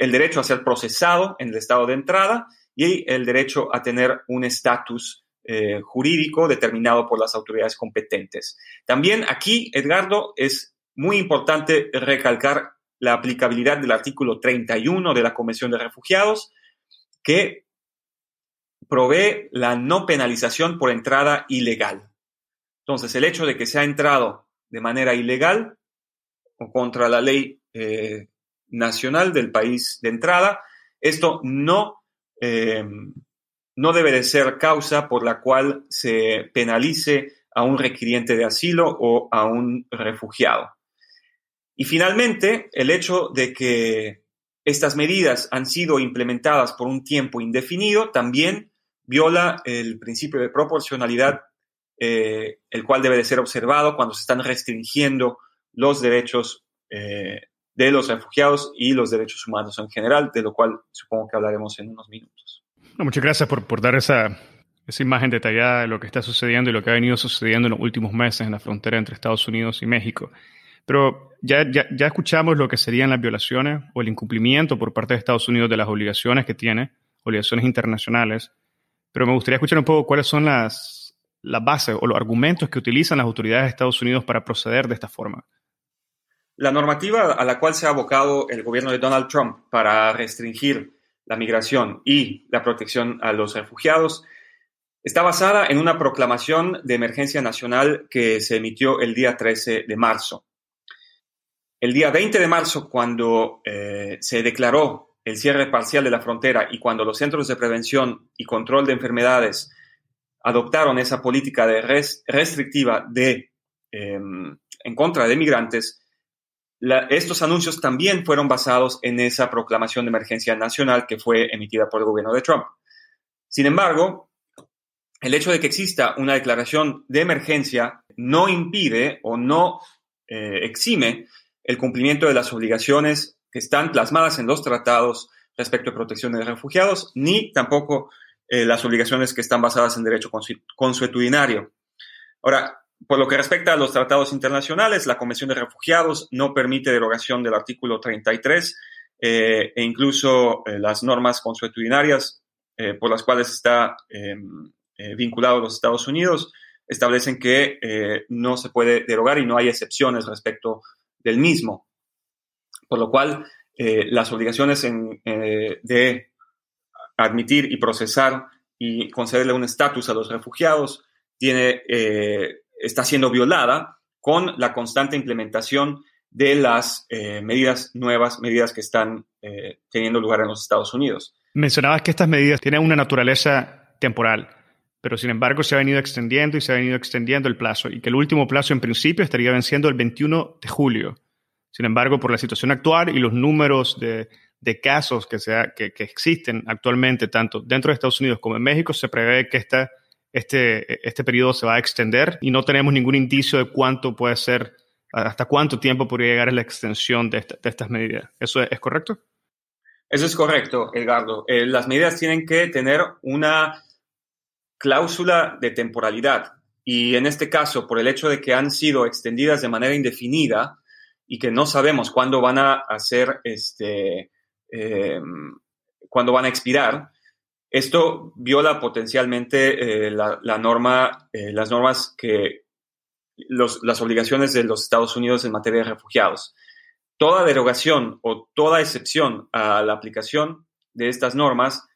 el derecho a ser procesado en el estado de entrada y el derecho a tener un estatus eh, jurídico determinado por las autoridades competentes. También aquí, Edgardo, es muy importante recalcar la aplicabilidad del artículo 31 de la Convención de Refugiados, que provee la no penalización por entrada ilegal. Entonces, el hecho de que se ha entrado de manera ilegal o contra la ley eh, nacional del país de entrada, esto no, eh, no debe de ser causa por la cual se penalice a un requiriente de asilo o a un refugiado. Y finalmente, el hecho de que estas medidas han sido implementadas por un tiempo indefinido también viola el principio de proporcionalidad, eh, el cual debe de ser observado cuando se están restringiendo los derechos eh, de los refugiados y los derechos humanos en general, de lo cual supongo que hablaremos en unos minutos. muchas gracias por, por dar esa, esa imagen detallada de lo que está sucediendo y lo que ha venido sucediendo en los últimos meses en la frontera entre Estados Unidos y México. Pero ya, ya, ya, escuchamos lo que serían las violaciones o el incumplimiento por parte de Estados Unidos de las obligaciones que tiene, obligaciones internacionales pero me gustaría escuchar un poco cuáles son las, las bases o los argumentos que utilizan las autoridades de Estados Unidos para proceder de esta forma. La normativa a la cual se ha abocado el gobierno de Donald Trump para restringir la migración y la protección a los refugiados está basada en una proclamación de emergencia nacional que se emitió el día 13 de marzo. El día 20 de marzo, cuando eh, se declaró el cierre parcial de la frontera y cuando los centros de prevención y control de enfermedades adoptaron esa política de restrictiva em, en contra de migrantes, estos anuncios también fueron basados en esa proclamación de emergencia nacional que fue emitida por el gobierno de Trump. Sin embargo, el hecho de que exista una declaración de emergencia no impide o no eh, exime el cumplimiento de las obligaciones que están plasmadas en los tratados respecto a protección de refugiados, ni tampoco eh, las obligaciones que están basadas en derecho consuetudinario. Ahora, por lo que respecta a los tratados internacionales, la Convención de Refugiados no permite derogación del artículo 33 eh, e incluso eh, las normas consuetudinarias por las cuales está em, vinculado los Estados Unidos establecen que no se puede derogar y no hay excepciones respecto del mismo. Por lo cual eh, las obligaciones eh, de admitir y procesar y concederle un estatus a los refugiados tiene, eh, está siendo violada con la constante implementación de las medidas nuevas, medidas que están teniendo lugar en los Estados Unidos. Mencionabas que estas medidas tienen una naturaleza temporal, pero sin embargo se ha venido extendiendo y se ha venido extendiendo el plazo y que el último plazo en principio estaría venciendo el 21 de julio. Sin embargo, por la situación actual y los números de, casos que, que, existen actualmente, tanto dentro de Estados Unidos como en México, se prevé que esta, este, este periodo se va a extender y no tenemos ningún indicio de cuánto puede ser, hasta cuánto tiempo podría llegar la extensión de, estas medidas. ¿Eso es, correcto? Eso es correcto, Edgardo. Eh, las medidas tienen que tener una cláusula de temporalidad y en este caso, por el hecho de que han sido extendidas de manera indefinida, y que no sabemos cuándo van a hacer, este, em, cuándo van a expirar, esto viola potencialmente eh, la, norma, eh, las normas que, las obligaciones de los Estados Unidos en materia de refugiados. Toda derogación o toda excepción a la aplicación de estas normas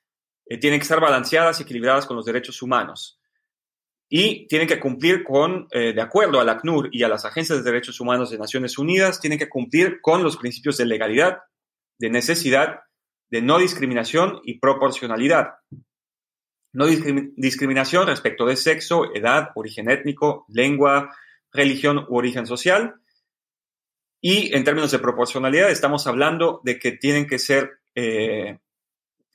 eh, tienen que estar balanceadas y equilibradas con los derechos humanos y tienen que cumplir con, eh, de acuerdo al ACNUR y a las agencias de derechos humanos de Naciones Unidas, tienen que cumplir con los principios de legalidad, de necesidad, de no discriminación y proporcionalidad. No discriminación respecto de sexo, edad, origen étnico, lengua, religión u origen social. Y en términos de proporcionalidad, estamos hablando de que tienen que ser, eh,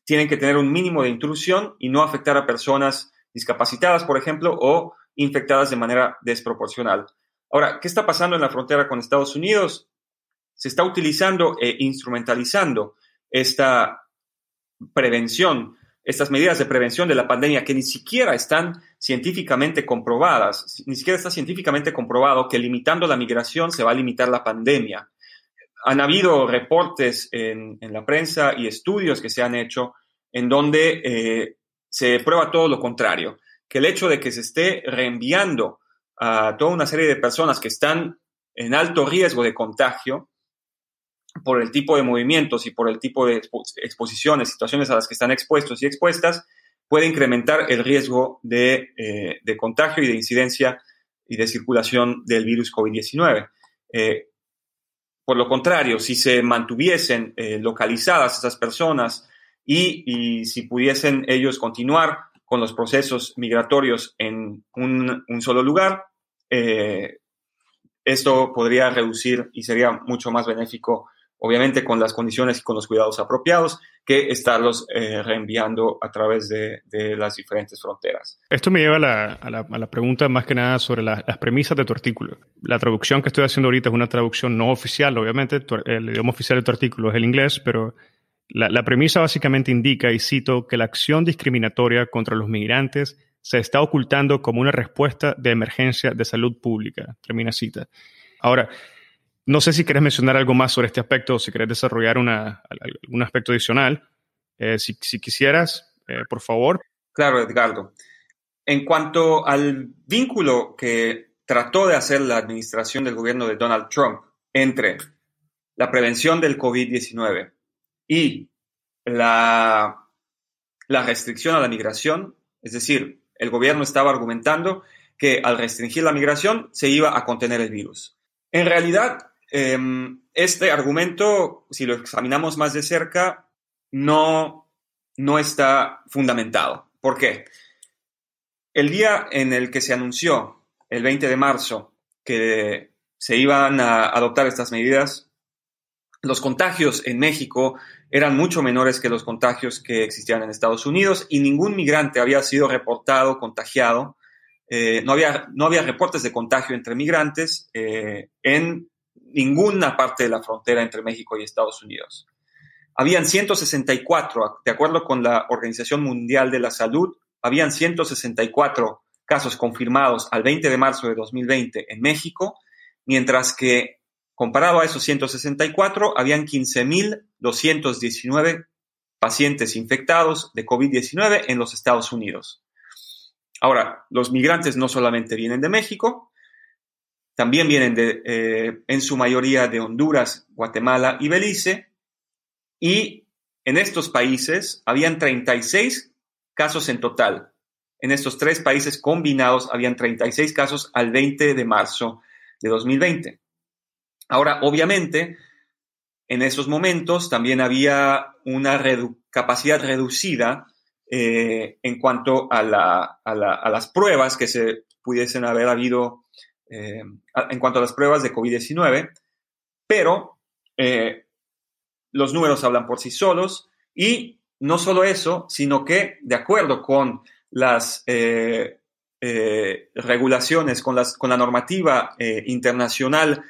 tienen que tener un mínimo de intrusión y no afectar a personas discapacitadas, por ejemplo, o infectadas de manera desproporcional. Ahora, ¿qué está pasando en la frontera con Estados Unidos? Se está utilizando e instrumentalizando esta prevención estas medidas de prevención de la pandemia que ni siquiera están científicamente comprobadas, ni siquiera está científicamente comprobado que limitando la migración se va a limitar la pandemia. Han habido reportes en, la prensa y estudios que se han hecho en donde eh, se prueba todo lo contrario, que el hecho de que se esté reenviando a toda una serie de personas que están en alto riesgo de contagio, por el tipo de movimientos y por el tipo de exposiciones, situaciones a las que están expuestos y expuestas, puede incrementar el riesgo de, eh, contagio y de incidencia y de circulación del virus COVID-19. Eh, por lo contrario, si se mantuviesen eh, localizadas esas personas y, si pudiesen ellos continuar con los procesos migratorios en un, un solo lugar, esto podría reducir y sería mucho más benéfico obviamente con las condiciones y con los cuidados apropiados, que estarlos eh, reenviando a través de, las diferentes fronteras. Esto me lleva a la, pregunta más que nada sobre las premisas de tu artículo. La traducción que estoy haciendo ahorita es una traducción no oficial, obviamente, el idioma oficial de tu artículo es el inglés, pero la, la premisa básicamente indica, y cito, que la acción discriminatoria contra los migrantes se está ocultando como una respuesta de emergencia de salud pública. Termina cita. Ahora, no sé si querés mencionar algo más sobre este aspecto si querés desarrollar una, algún aspecto adicional. Eh, si, quisieras, eh, por favor. Claro, Edgardo. En cuanto al vínculo que trató de hacer la administración del gobierno de Donald Trump entre la prevención del COVID-19 y la, la restricción a la migración, es decir, el gobierno estaba argumentando que al restringir la migración se iba a contener el virus. En realidad, Em, este argumento, si lo examinamos más de cerca, no, no está fundamentado. ¿Por qué? El día en el que se anunció, el 20 de marzo, que se iban a adoptar estas medidas, los contagios en México eran mucho menores que los contagios que existían en Estados Unidos y ningún migrante había sido reportado contagiado. Eh, no, había, no había reportes de contagio entre migrantes eh, en ninguna parte de la frontera entre México y Estados Unidos. Habían 164, de acuerdo con la Organización Mundial de la Salud, habían 164 casos confirmados al 20 de marzo de 2020 en México, mientras que comparado a esos 164, habían 15.219 pacientes infectados de COVID-19 en los Estados Unidos. Ahora, los migrantes no solamente vienen de México, también vienen eh, en su mayoría de Honduras, Guatemala y Belice. Y en estos países habían 36 casos en total. En estos tres países combinados habían 36 casos al 20 de marzo de 2020. Ahora, obviamente, en esos momentos también había una capacidad reducida eh, en cuanto a, a, las pruebas que se pudiesen haber habido eh, en cuanto a las pruebas de COVID-19, pero eh, los números hablan por sí solos y no solo eso, sino que de acuerdo con las eh, regulaciones, con, las, con, la normativa internacional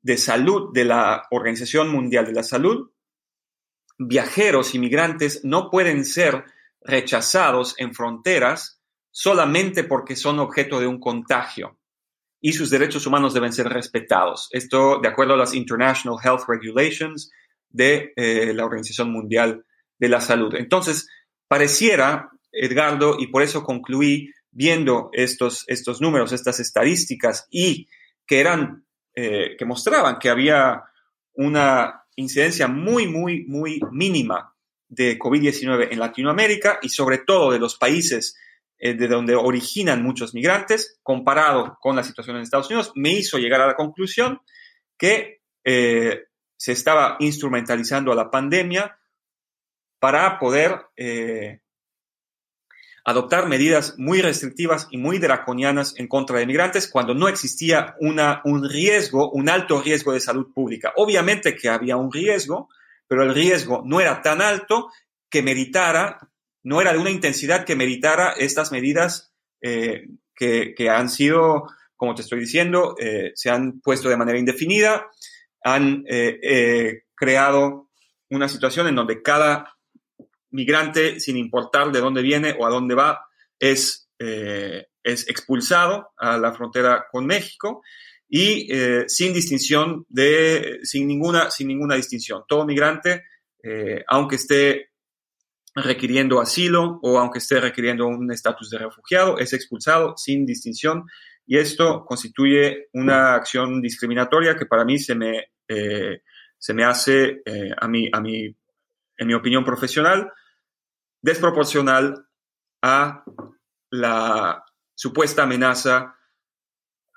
de salud de la Organización Mundial de la Salud, viajeros, inmigrantes no pueden ser rechazados en fronteras solamente porque son objeto de un contagio y sus derechos humanos deben ser respetados. Esto de acuerdo a las International Health Regulations de eh, la Organización Mundial de la Salud. Entonces, pareciera, Edgardo, y por eso concluí viendo estos, estos números, estas estadísticas, y que eran, eh, que mostraban que había una incidencia muy, muy, muy mínima de COVID-19 en Latinoamérica y sobre todo de los países eh, de donde originan muchos migrantes, comparado con la situación en Estados Unidos, me hizo llegar a la conclusión que eh, se estaba instrumentalizando a la pandemia para poder eh, adoptar medidas muy restrictivas y muy draconianas en contra de migrantes cuando no existía un riesgo, un alto riesgo de salud pública. Obviamente que había un riesgo, pero el riesgo no era tan alto que meritara no era de una intensidad que meritara estas medidas eh, que, han sido, como te estoy diciendo, eh, se han puesto de manera indefinida, han eh, creado una situación en donde cada migrante, sin importar de dónde viene o a dónde va, es, es expulsado a la frontera con México y sin distinción de, sin ninguna, sin ninguna distinción. Todo migrante, aunque esté requiriendo asilo o aunque esté requiriendo un estatus de refugiado, es expulsado sin distinción y esto constituye una acción discriminatoria que para mí se me, eh, se me hace, eh, a, mí, a mí, en mi opinión profesional, desproporcional a la supuesta amenaza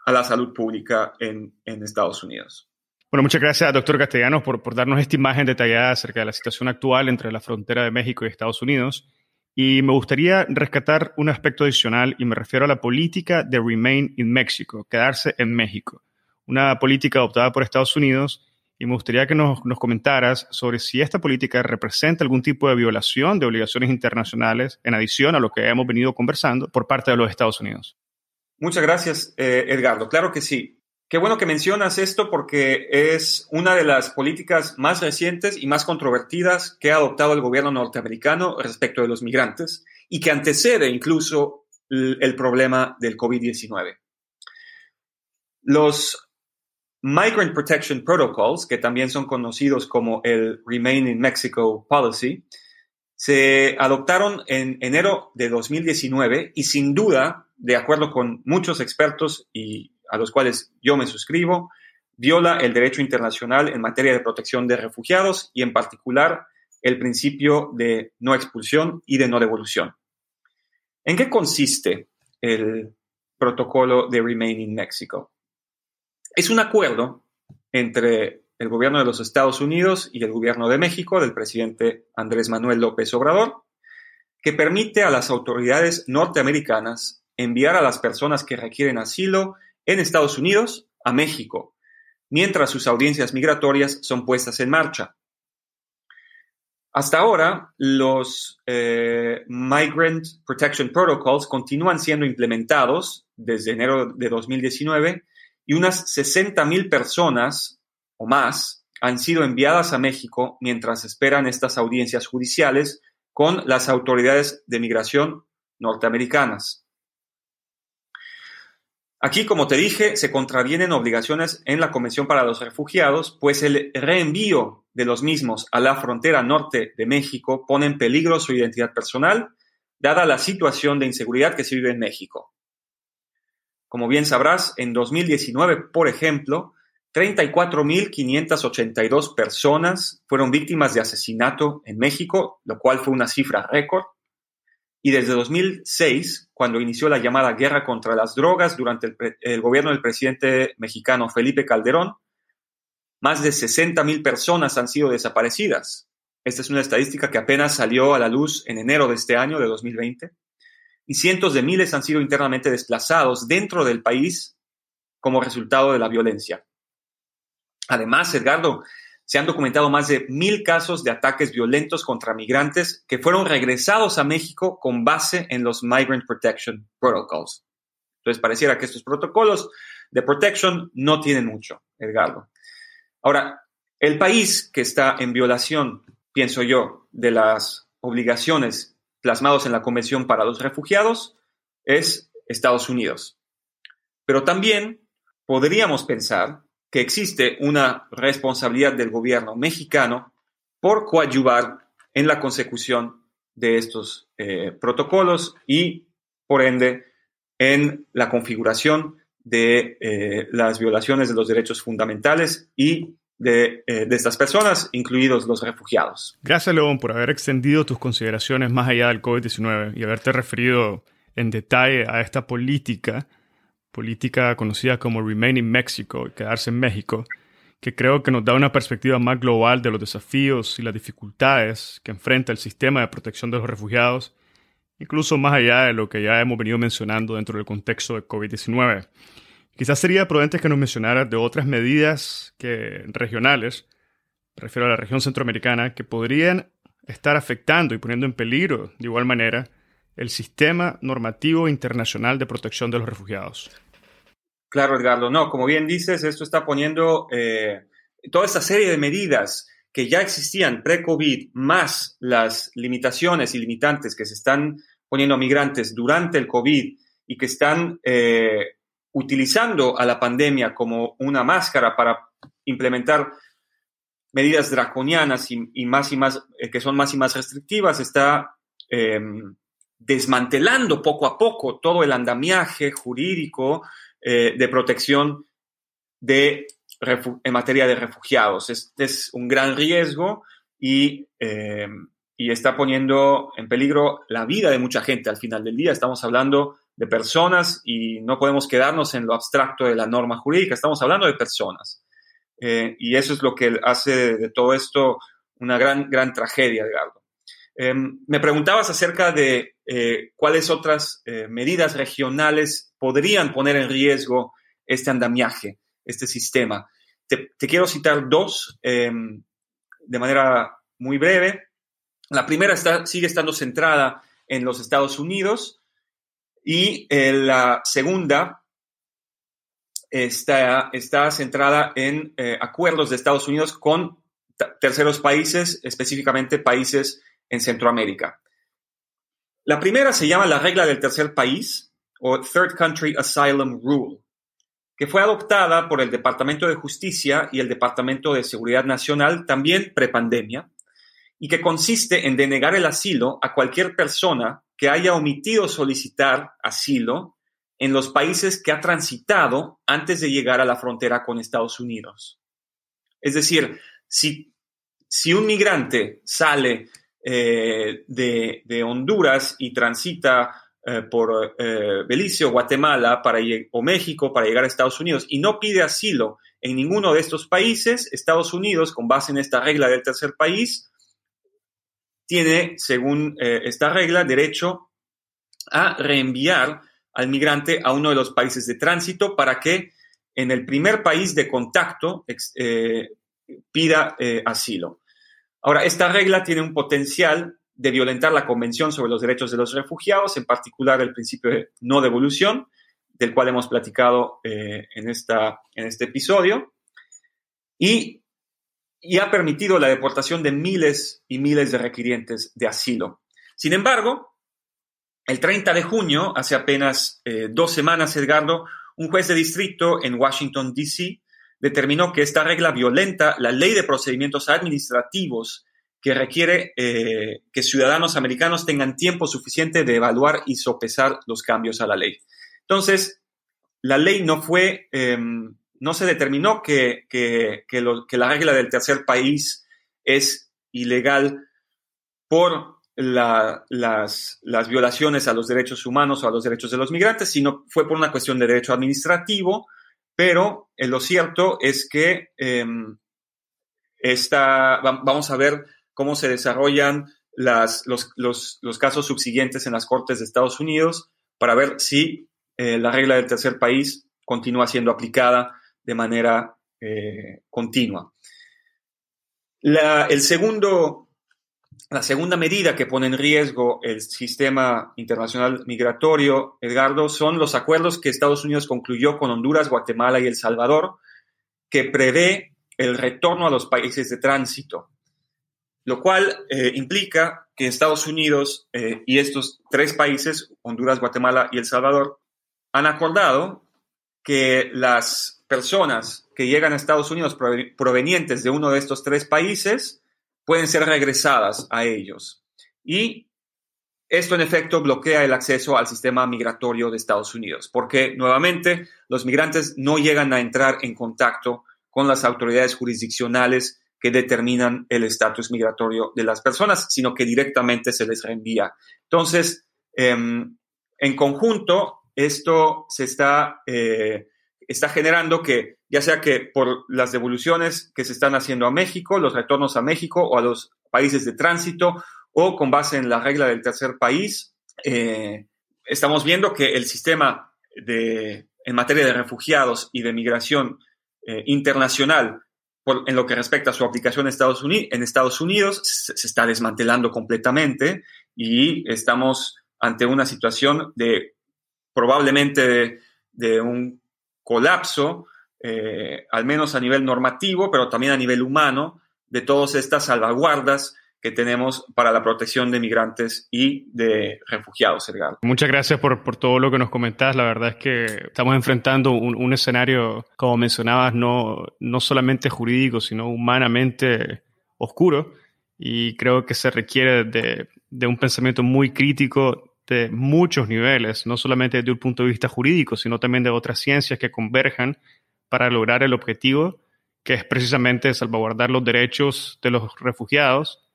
a la salud pública en, en Estados Unidos. Bueno, muchas gracias, doctor Castellanos, por, por, darnos esta imagen detallada acerca de la situación actual entre la frontera de México y Estados Unidos. Y me gustaría rescatar un aspecto adicional y me refiero a la política de Remain in Mexico, quedarse en México. Una política adoptada por Estados Unidos y me gustaría que nos, nos comentaras sobre si esta política representa algún tipo de violación de obligaciones internacionales en adición a lo que hemos venido conversando por parte de los Estados Unidos. Muchas gracias, eh, Edgardo. Claro que sí. Qué bueno que mencionas esto porque es una de las políticas más recientes y más controvertidas que ha adoptado el gobierno norteamericano respecto de los migrantes y que antecede incluso el problema del COVID-19. Los Migrant Protection Protocols, que también son conocidos como el Remain in Mexico Policy, se adoptaron en enero de 2019 y sin duda, de acuerdo con muchos expertos y a los cuales yo me suscribo, viola el derecho internacional en materia de protección de refugiados y en particular el principio de no expulsión y de no devolución. ¿En qué consiste el protocolo de Remain in Mexico? Es un acuerdo entre el gobierno de los Estados Unidos y el gobierno de México del presidente Andrés Manuel López Obrador, que permite a las autoridades norteamericanas enviar a las personas que requieren asilo en Estados Unidos a México, mientras sus audiencias migratorias son puestas en marcha. Hasta ahora, los eh, Migrant Protection Protocols continúan siendo implementados desde enero de 2019 y unas 60.000 personas o más han sido enviadas a México mientras esperan estas audiencias judiciales con las autoridades de migración norteamericanas. Aquí, como te dije, se contravienen obligaciones en la Convención para los Refugiados, pues el reenvío de los mismos a la frontera norte de México pone en peligro su identidad personal, dada la situación de inseguridad que se vive en México. Como bien sabrás, en 2019, por ejemplo, 34.582 personas fueron víctimas de asesinato en México, lo cual fue una cifra récord y desde 2006, cuando inició la llamada guerra contra las drogas durante el, gobierno del presidente mexicano Felipe Calderón, más de 60.000 personas han sido desaparecidas. Esta es una estadística que apenas salió a la luz en enero de este año, de 2020, y cientos de miles han sido internamente desplazados dentro del país como resultado de la violencia. Además, Edgardo, se han documentado más de mil casos de ataques violentos contra migrantes que fueron regresados a México con base en los Migrant Protection Protocols. Entonces, pareciera que estos protocolos de protección no tienen mucho, Edgardo. Ahora, el país que está en violación, pienso yo, de las obligaciones plasmados en la Convención para los Refugiados es Estados Unidos. Pero también podríamos pensar que existe una responsabilidad del gobierno mexicano por coadyuvar en la consecución de estos eh, protocolos y, por ende, en la configuración de eh, las violaciones de los derechos fundamentales y de, eh, de, estas personas, incluidos los refugiados. Gracias, León, por haber extendido tus consideraciones más allá del COVID-19 y haberte referido en detalle a esta política política conocida como Remain in Mexico, quedarse en México, que creo que nos da una perspectiva más global de los desafíos y las dificultades que enfrenta el sistema de protección de los refugiados, incluso más allá de lo que ya hemos venido mencionando dentro del contexto de COVID-19. Quizás sería prudente que nos mencionaras de otras medidas que, regionales, refiero a la región centroamericana, que podrían estar afectando y poniendo en peligro, de igual manera, el sistema normativo internacional de protección de los refugiados. Claro, Edgardo. No, como bien dices, esto está poniendo eh, toda esta serie de medidas que ya existían pre-COVID, más las limitaciones y limitantes que se están poniendo a migrantes durante el COVID y que están eh, utilizando a la pandemia como una máscara para implementar medidas draconianas y, más y más, eh, que son más y más restrictivas, está em, desmantelando poco a poco todo el andamiaje jurídico eh, de protección de, en materia de refugiados. Este es un gran riesgo y, em, y está poniendo en peligro la vida de mucha gente al final del día. Estamos hablando de personas y no podemos quedarnos en lo abstracto de la norma jurídica, estamos hablando de personas. Eh, y eso es lo que hace de todo esto una gran, gran tragedia, Edgardo. Em, me preguntabas acerca de eh, cuáles otras eh, medidas regionales podrían poner en riesgo este andamiaje, este sistema. Te, quiero citar dos em, de manera muy breve. La primera sigue estando centrada en los Estados Unidos y la segunda está, está centrada en eh, acuerdos de Estados Unidos con terceros países, específicamente países en Centroamérica. La primera se llama la regla del tercer país o Third Country Asylum Rule, que fue adoptada por el Departamento de Justicia y el Departamento de Seguridad Nacional también prepandemia y que consiste en denegar el asilo a cualquier persona que haya omitido solicitar asilo en los países que ha transitado antes de llegar a la frontera con Estados Unidos. Es decir, si, si un migrante sale eh, de, Honduras y transita eh, por eh, Belice o Guatemala para, o México para llegar a Estados Unidos y no pide asilo en ninguno de estos países, Estados Unidos, con base en esta regla del tercer país, tiene, según esta regla, derecho a reenviar al migrante a uno de los países de tránsito para que en el primer país de contacto pida asilo. Ahora, esta regla tiene un potencial de violentar la Convención sobre los Derechos de los Refugiados, en particular el principio de no devolución, del cual hemos platicado eh, en, esta, en este episodio, y, y ha permitido la deportación de miles y miles de requirientes de asilo. Sin embargo, el 30 de junio, hace apenas eh, dos semanas, Edgardo, un juez de distrito en Washington, D.C., determinó que esta regla violenta la ley de procedimientos administrativos que requiere eh, que ciudadanos americanos tengan tiempo suficiente de evaluar y sopesar los cambios a la ley. Entonces, la ley no fue, em, no se determinó que, que, que la regla del tercer país es ilegal por las, las, violaciones a los derechos humanos o a los derechos de los migrantes, sino fue por una cuestión de derecho administrativo, pero eh, lo cierto es que em, vamos a ver cómo se desarrollan los, los, casos subsiguientes en las Cortes de Estados Unidos para ver si eh, la regla del tercer país continúa siendo aplicada de manera eh, continua. El segundo la segunda medida que pone en riesgo el sistema internacional migratorio, Edgardo, son los acuerdos que Estados Unidos concluyó con Honduras, Guatemala y El Salvador, que prevé el retorno a los países de tránsito, lo cual eh, implica que Estados Unidos eh, y estos tres países, Honduras, Guatemala y El Salvador, han acordado que las personas que llegan a Estados Unidos provenientes de uno de estos tres países pueden ser regresadas a ellos. Y esto en efecto bloquea el acceso al sistema migratorio de Estados Unidos, porque nuevamente los migrantes no llegan a entrar en contacto con las autoridades jurisdiccionales que determinan el estatus migratorio de las personas, sino que directamente se les reenvía. Entonces, em, en conjunto, esto se está, eh, está generando que ya sea que por las devoluciones que se están haciendo a México, los retornos a México o a los países de tránsito, o con base en la regla del tercer país, eh, estamos viendo que el sistema de, en materia de refugiados y de migración eh, internacional, en lo que respecta a su aplicación en Estados Unidos, en Estados Unidos se, está desmantelando completamente y estamos ante una situación de probablemente de un colapso eh, al menos a nivel normativo, pero también a nivel humano, de todas estas salvaguardas que tenemos para la protección de migrantes y de refugiados, Edgar. Muchas gracias por, por todo lo que nos comentás. La verdad es que estamos enfrentando un, un escenario, como mencionabas, no, no solamente jurídico, sino humanamente oscuro. Y creo que se requiere de, de un pensamiento muy crítico de muchos niveles, no solamente desde un punto de vista jurídico, sino también de otras ciencias que converjan para lograr el objetivo, que es precisamente salvaguardar los derechos de los refugiados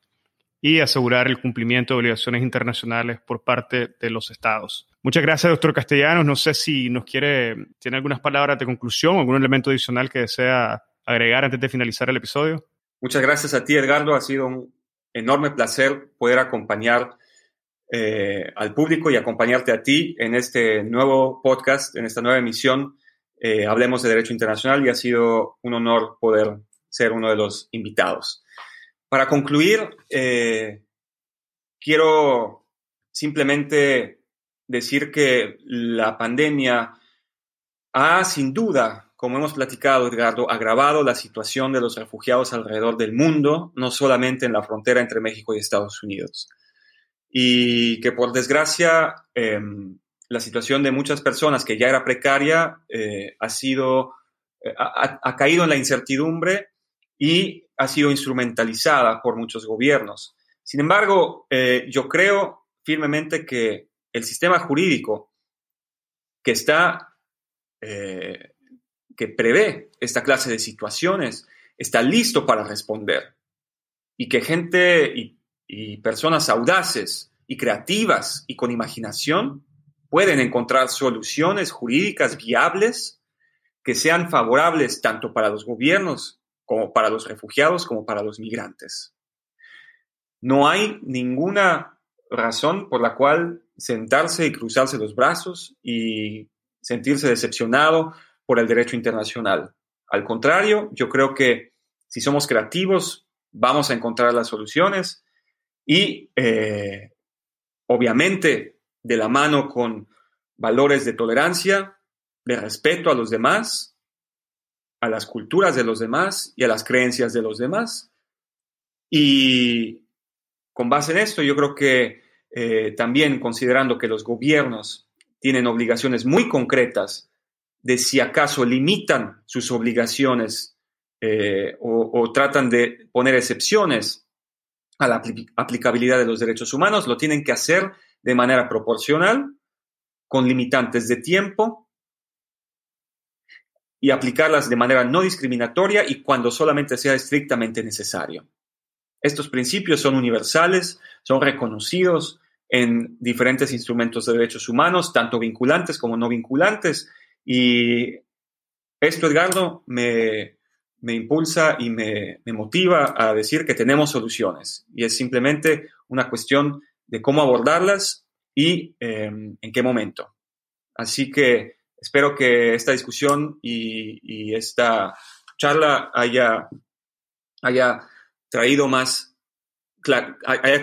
y asegurar el cumplimiento de obligaciones internacionales por parte de los estados. Muchas gracias, doctor Castellanos. No sé si nos quiere, tiene algunas palabras de conclusión algún elemento adicional que desea agregar antes de finalizar el episodio. Muchas gracias a ti, Edgardo. Ha sido un enorme placer poder acompañar eh, al público y acompañarte a ti en este nuevo podcast, en esta nueva emisión. Eh, Hablemos de Derecho Internacional y ha sido un honor poder ser uno de los invitados. Para concluir, eh, quiero simplemente decir que la pandemia ha sin duda, como hemos platicado, Edgardo, agravado la situación de los refugiados alrededor del mundo, no solamente en la frontera entre México y Estados Unidos. Y que por desgracia, eh, la situación de muchas personas que ya era precaria eh, ha sido, eh, ha, caído en la incertidumbre y ha sido instrumentalizada por muchos gobiernos. Sin embargo, eh, yo creo firmemente que el sistema jurídico que está, que prevé esta clase de situaciones, está listo para responder. Y que gente y personas audaces y creativas y con imaginación pueden encontrar soluciones jurídicas viables que sean favorables tanto para los gobiernos como para los refugiados, como para los migrantes. No hay ninguna razón por la cual sentarse y cruzarse los brazos y sentirse decepcionado por el derecho internacional. Al contrario, yo creo que si somos creativos, vamos a encontrar las soluciones y eh, obviamente de la mano con valores de tolerancia, de respeto a los demás a las culturas de los demás y a las creencias de los demás. Y con base en esto, yo creo que eh, también considerando que los gobiernos tienen obligaciones muy concretas de si acaso limitan sus obligaciones eh, o, tratan de poner excepciones a la aplicabilidad de los derechos humanos, lo tienen que hacer de manera proporcional, con limitantes de tiempo y aplicarlas de manera no discriminatoria y cuando solamente sea estrictamente necesario. Estos principios son universales, son reconocidos en diferentes instrumentos de derechos humanos, tanto vinculantes como no vinculantes. Y esto, Edgardo, me, me impulsa y me, me, motiva a decir que tenemos soluciones. Y es simplemente una cuestión de cómo abordarlas y eh, en qué momento. Así que espero que esta discusión y, esta charla haya, haya traído más, haya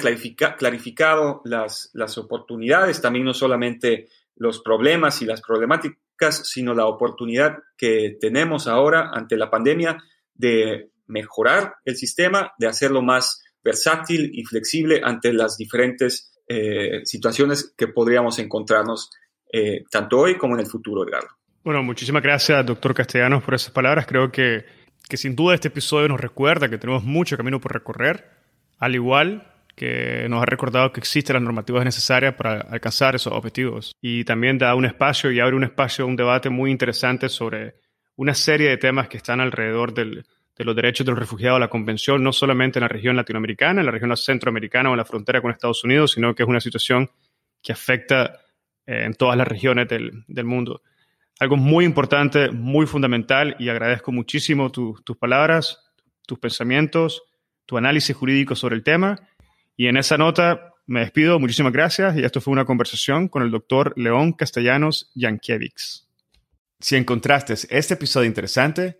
clarificado las, las oportunidades, también no solamente los problemas y las problemáticas, sino la oportunidad que tenemos ahora ante la pandemia de mejorar el sistema, de hacerlo más versátil y flexible ante las diferentes eh, situaciones que podríamos encontrarnos eh, tanto hoy como en el futuro, Edgardo. Bueno, muchísimas gracias, doctor Castellanos, por esas palabras. Creo que, que sin duda este episodio nos recuerda que tenemos mucho camino por recorrer, al igual que nos ha recordado que existen las normativas necesarias para alcanzar esos objetivos. Y también da un espacio y abre un espacio, un debate muy interesante sobre una serie de temas que están alrededor del, de los derechos de los refugiados, la convención, no solamente en la región latinoamericana, en la región centroamericana o en la frontera con Estados Unidos, sino que es una situación que afecta en todas las regiones del, del, mundo. Algo muy importante, muy fundamental, y agradezco muchísimo tus palabras, tus pensamientos, tu análisis jurídico sobre el tema. Y en esa nota me despido, muchísimas gracias, y esto fue una conversación con el doctor León Castellanos Yankiewicz. Si encontraste este episodio interesante,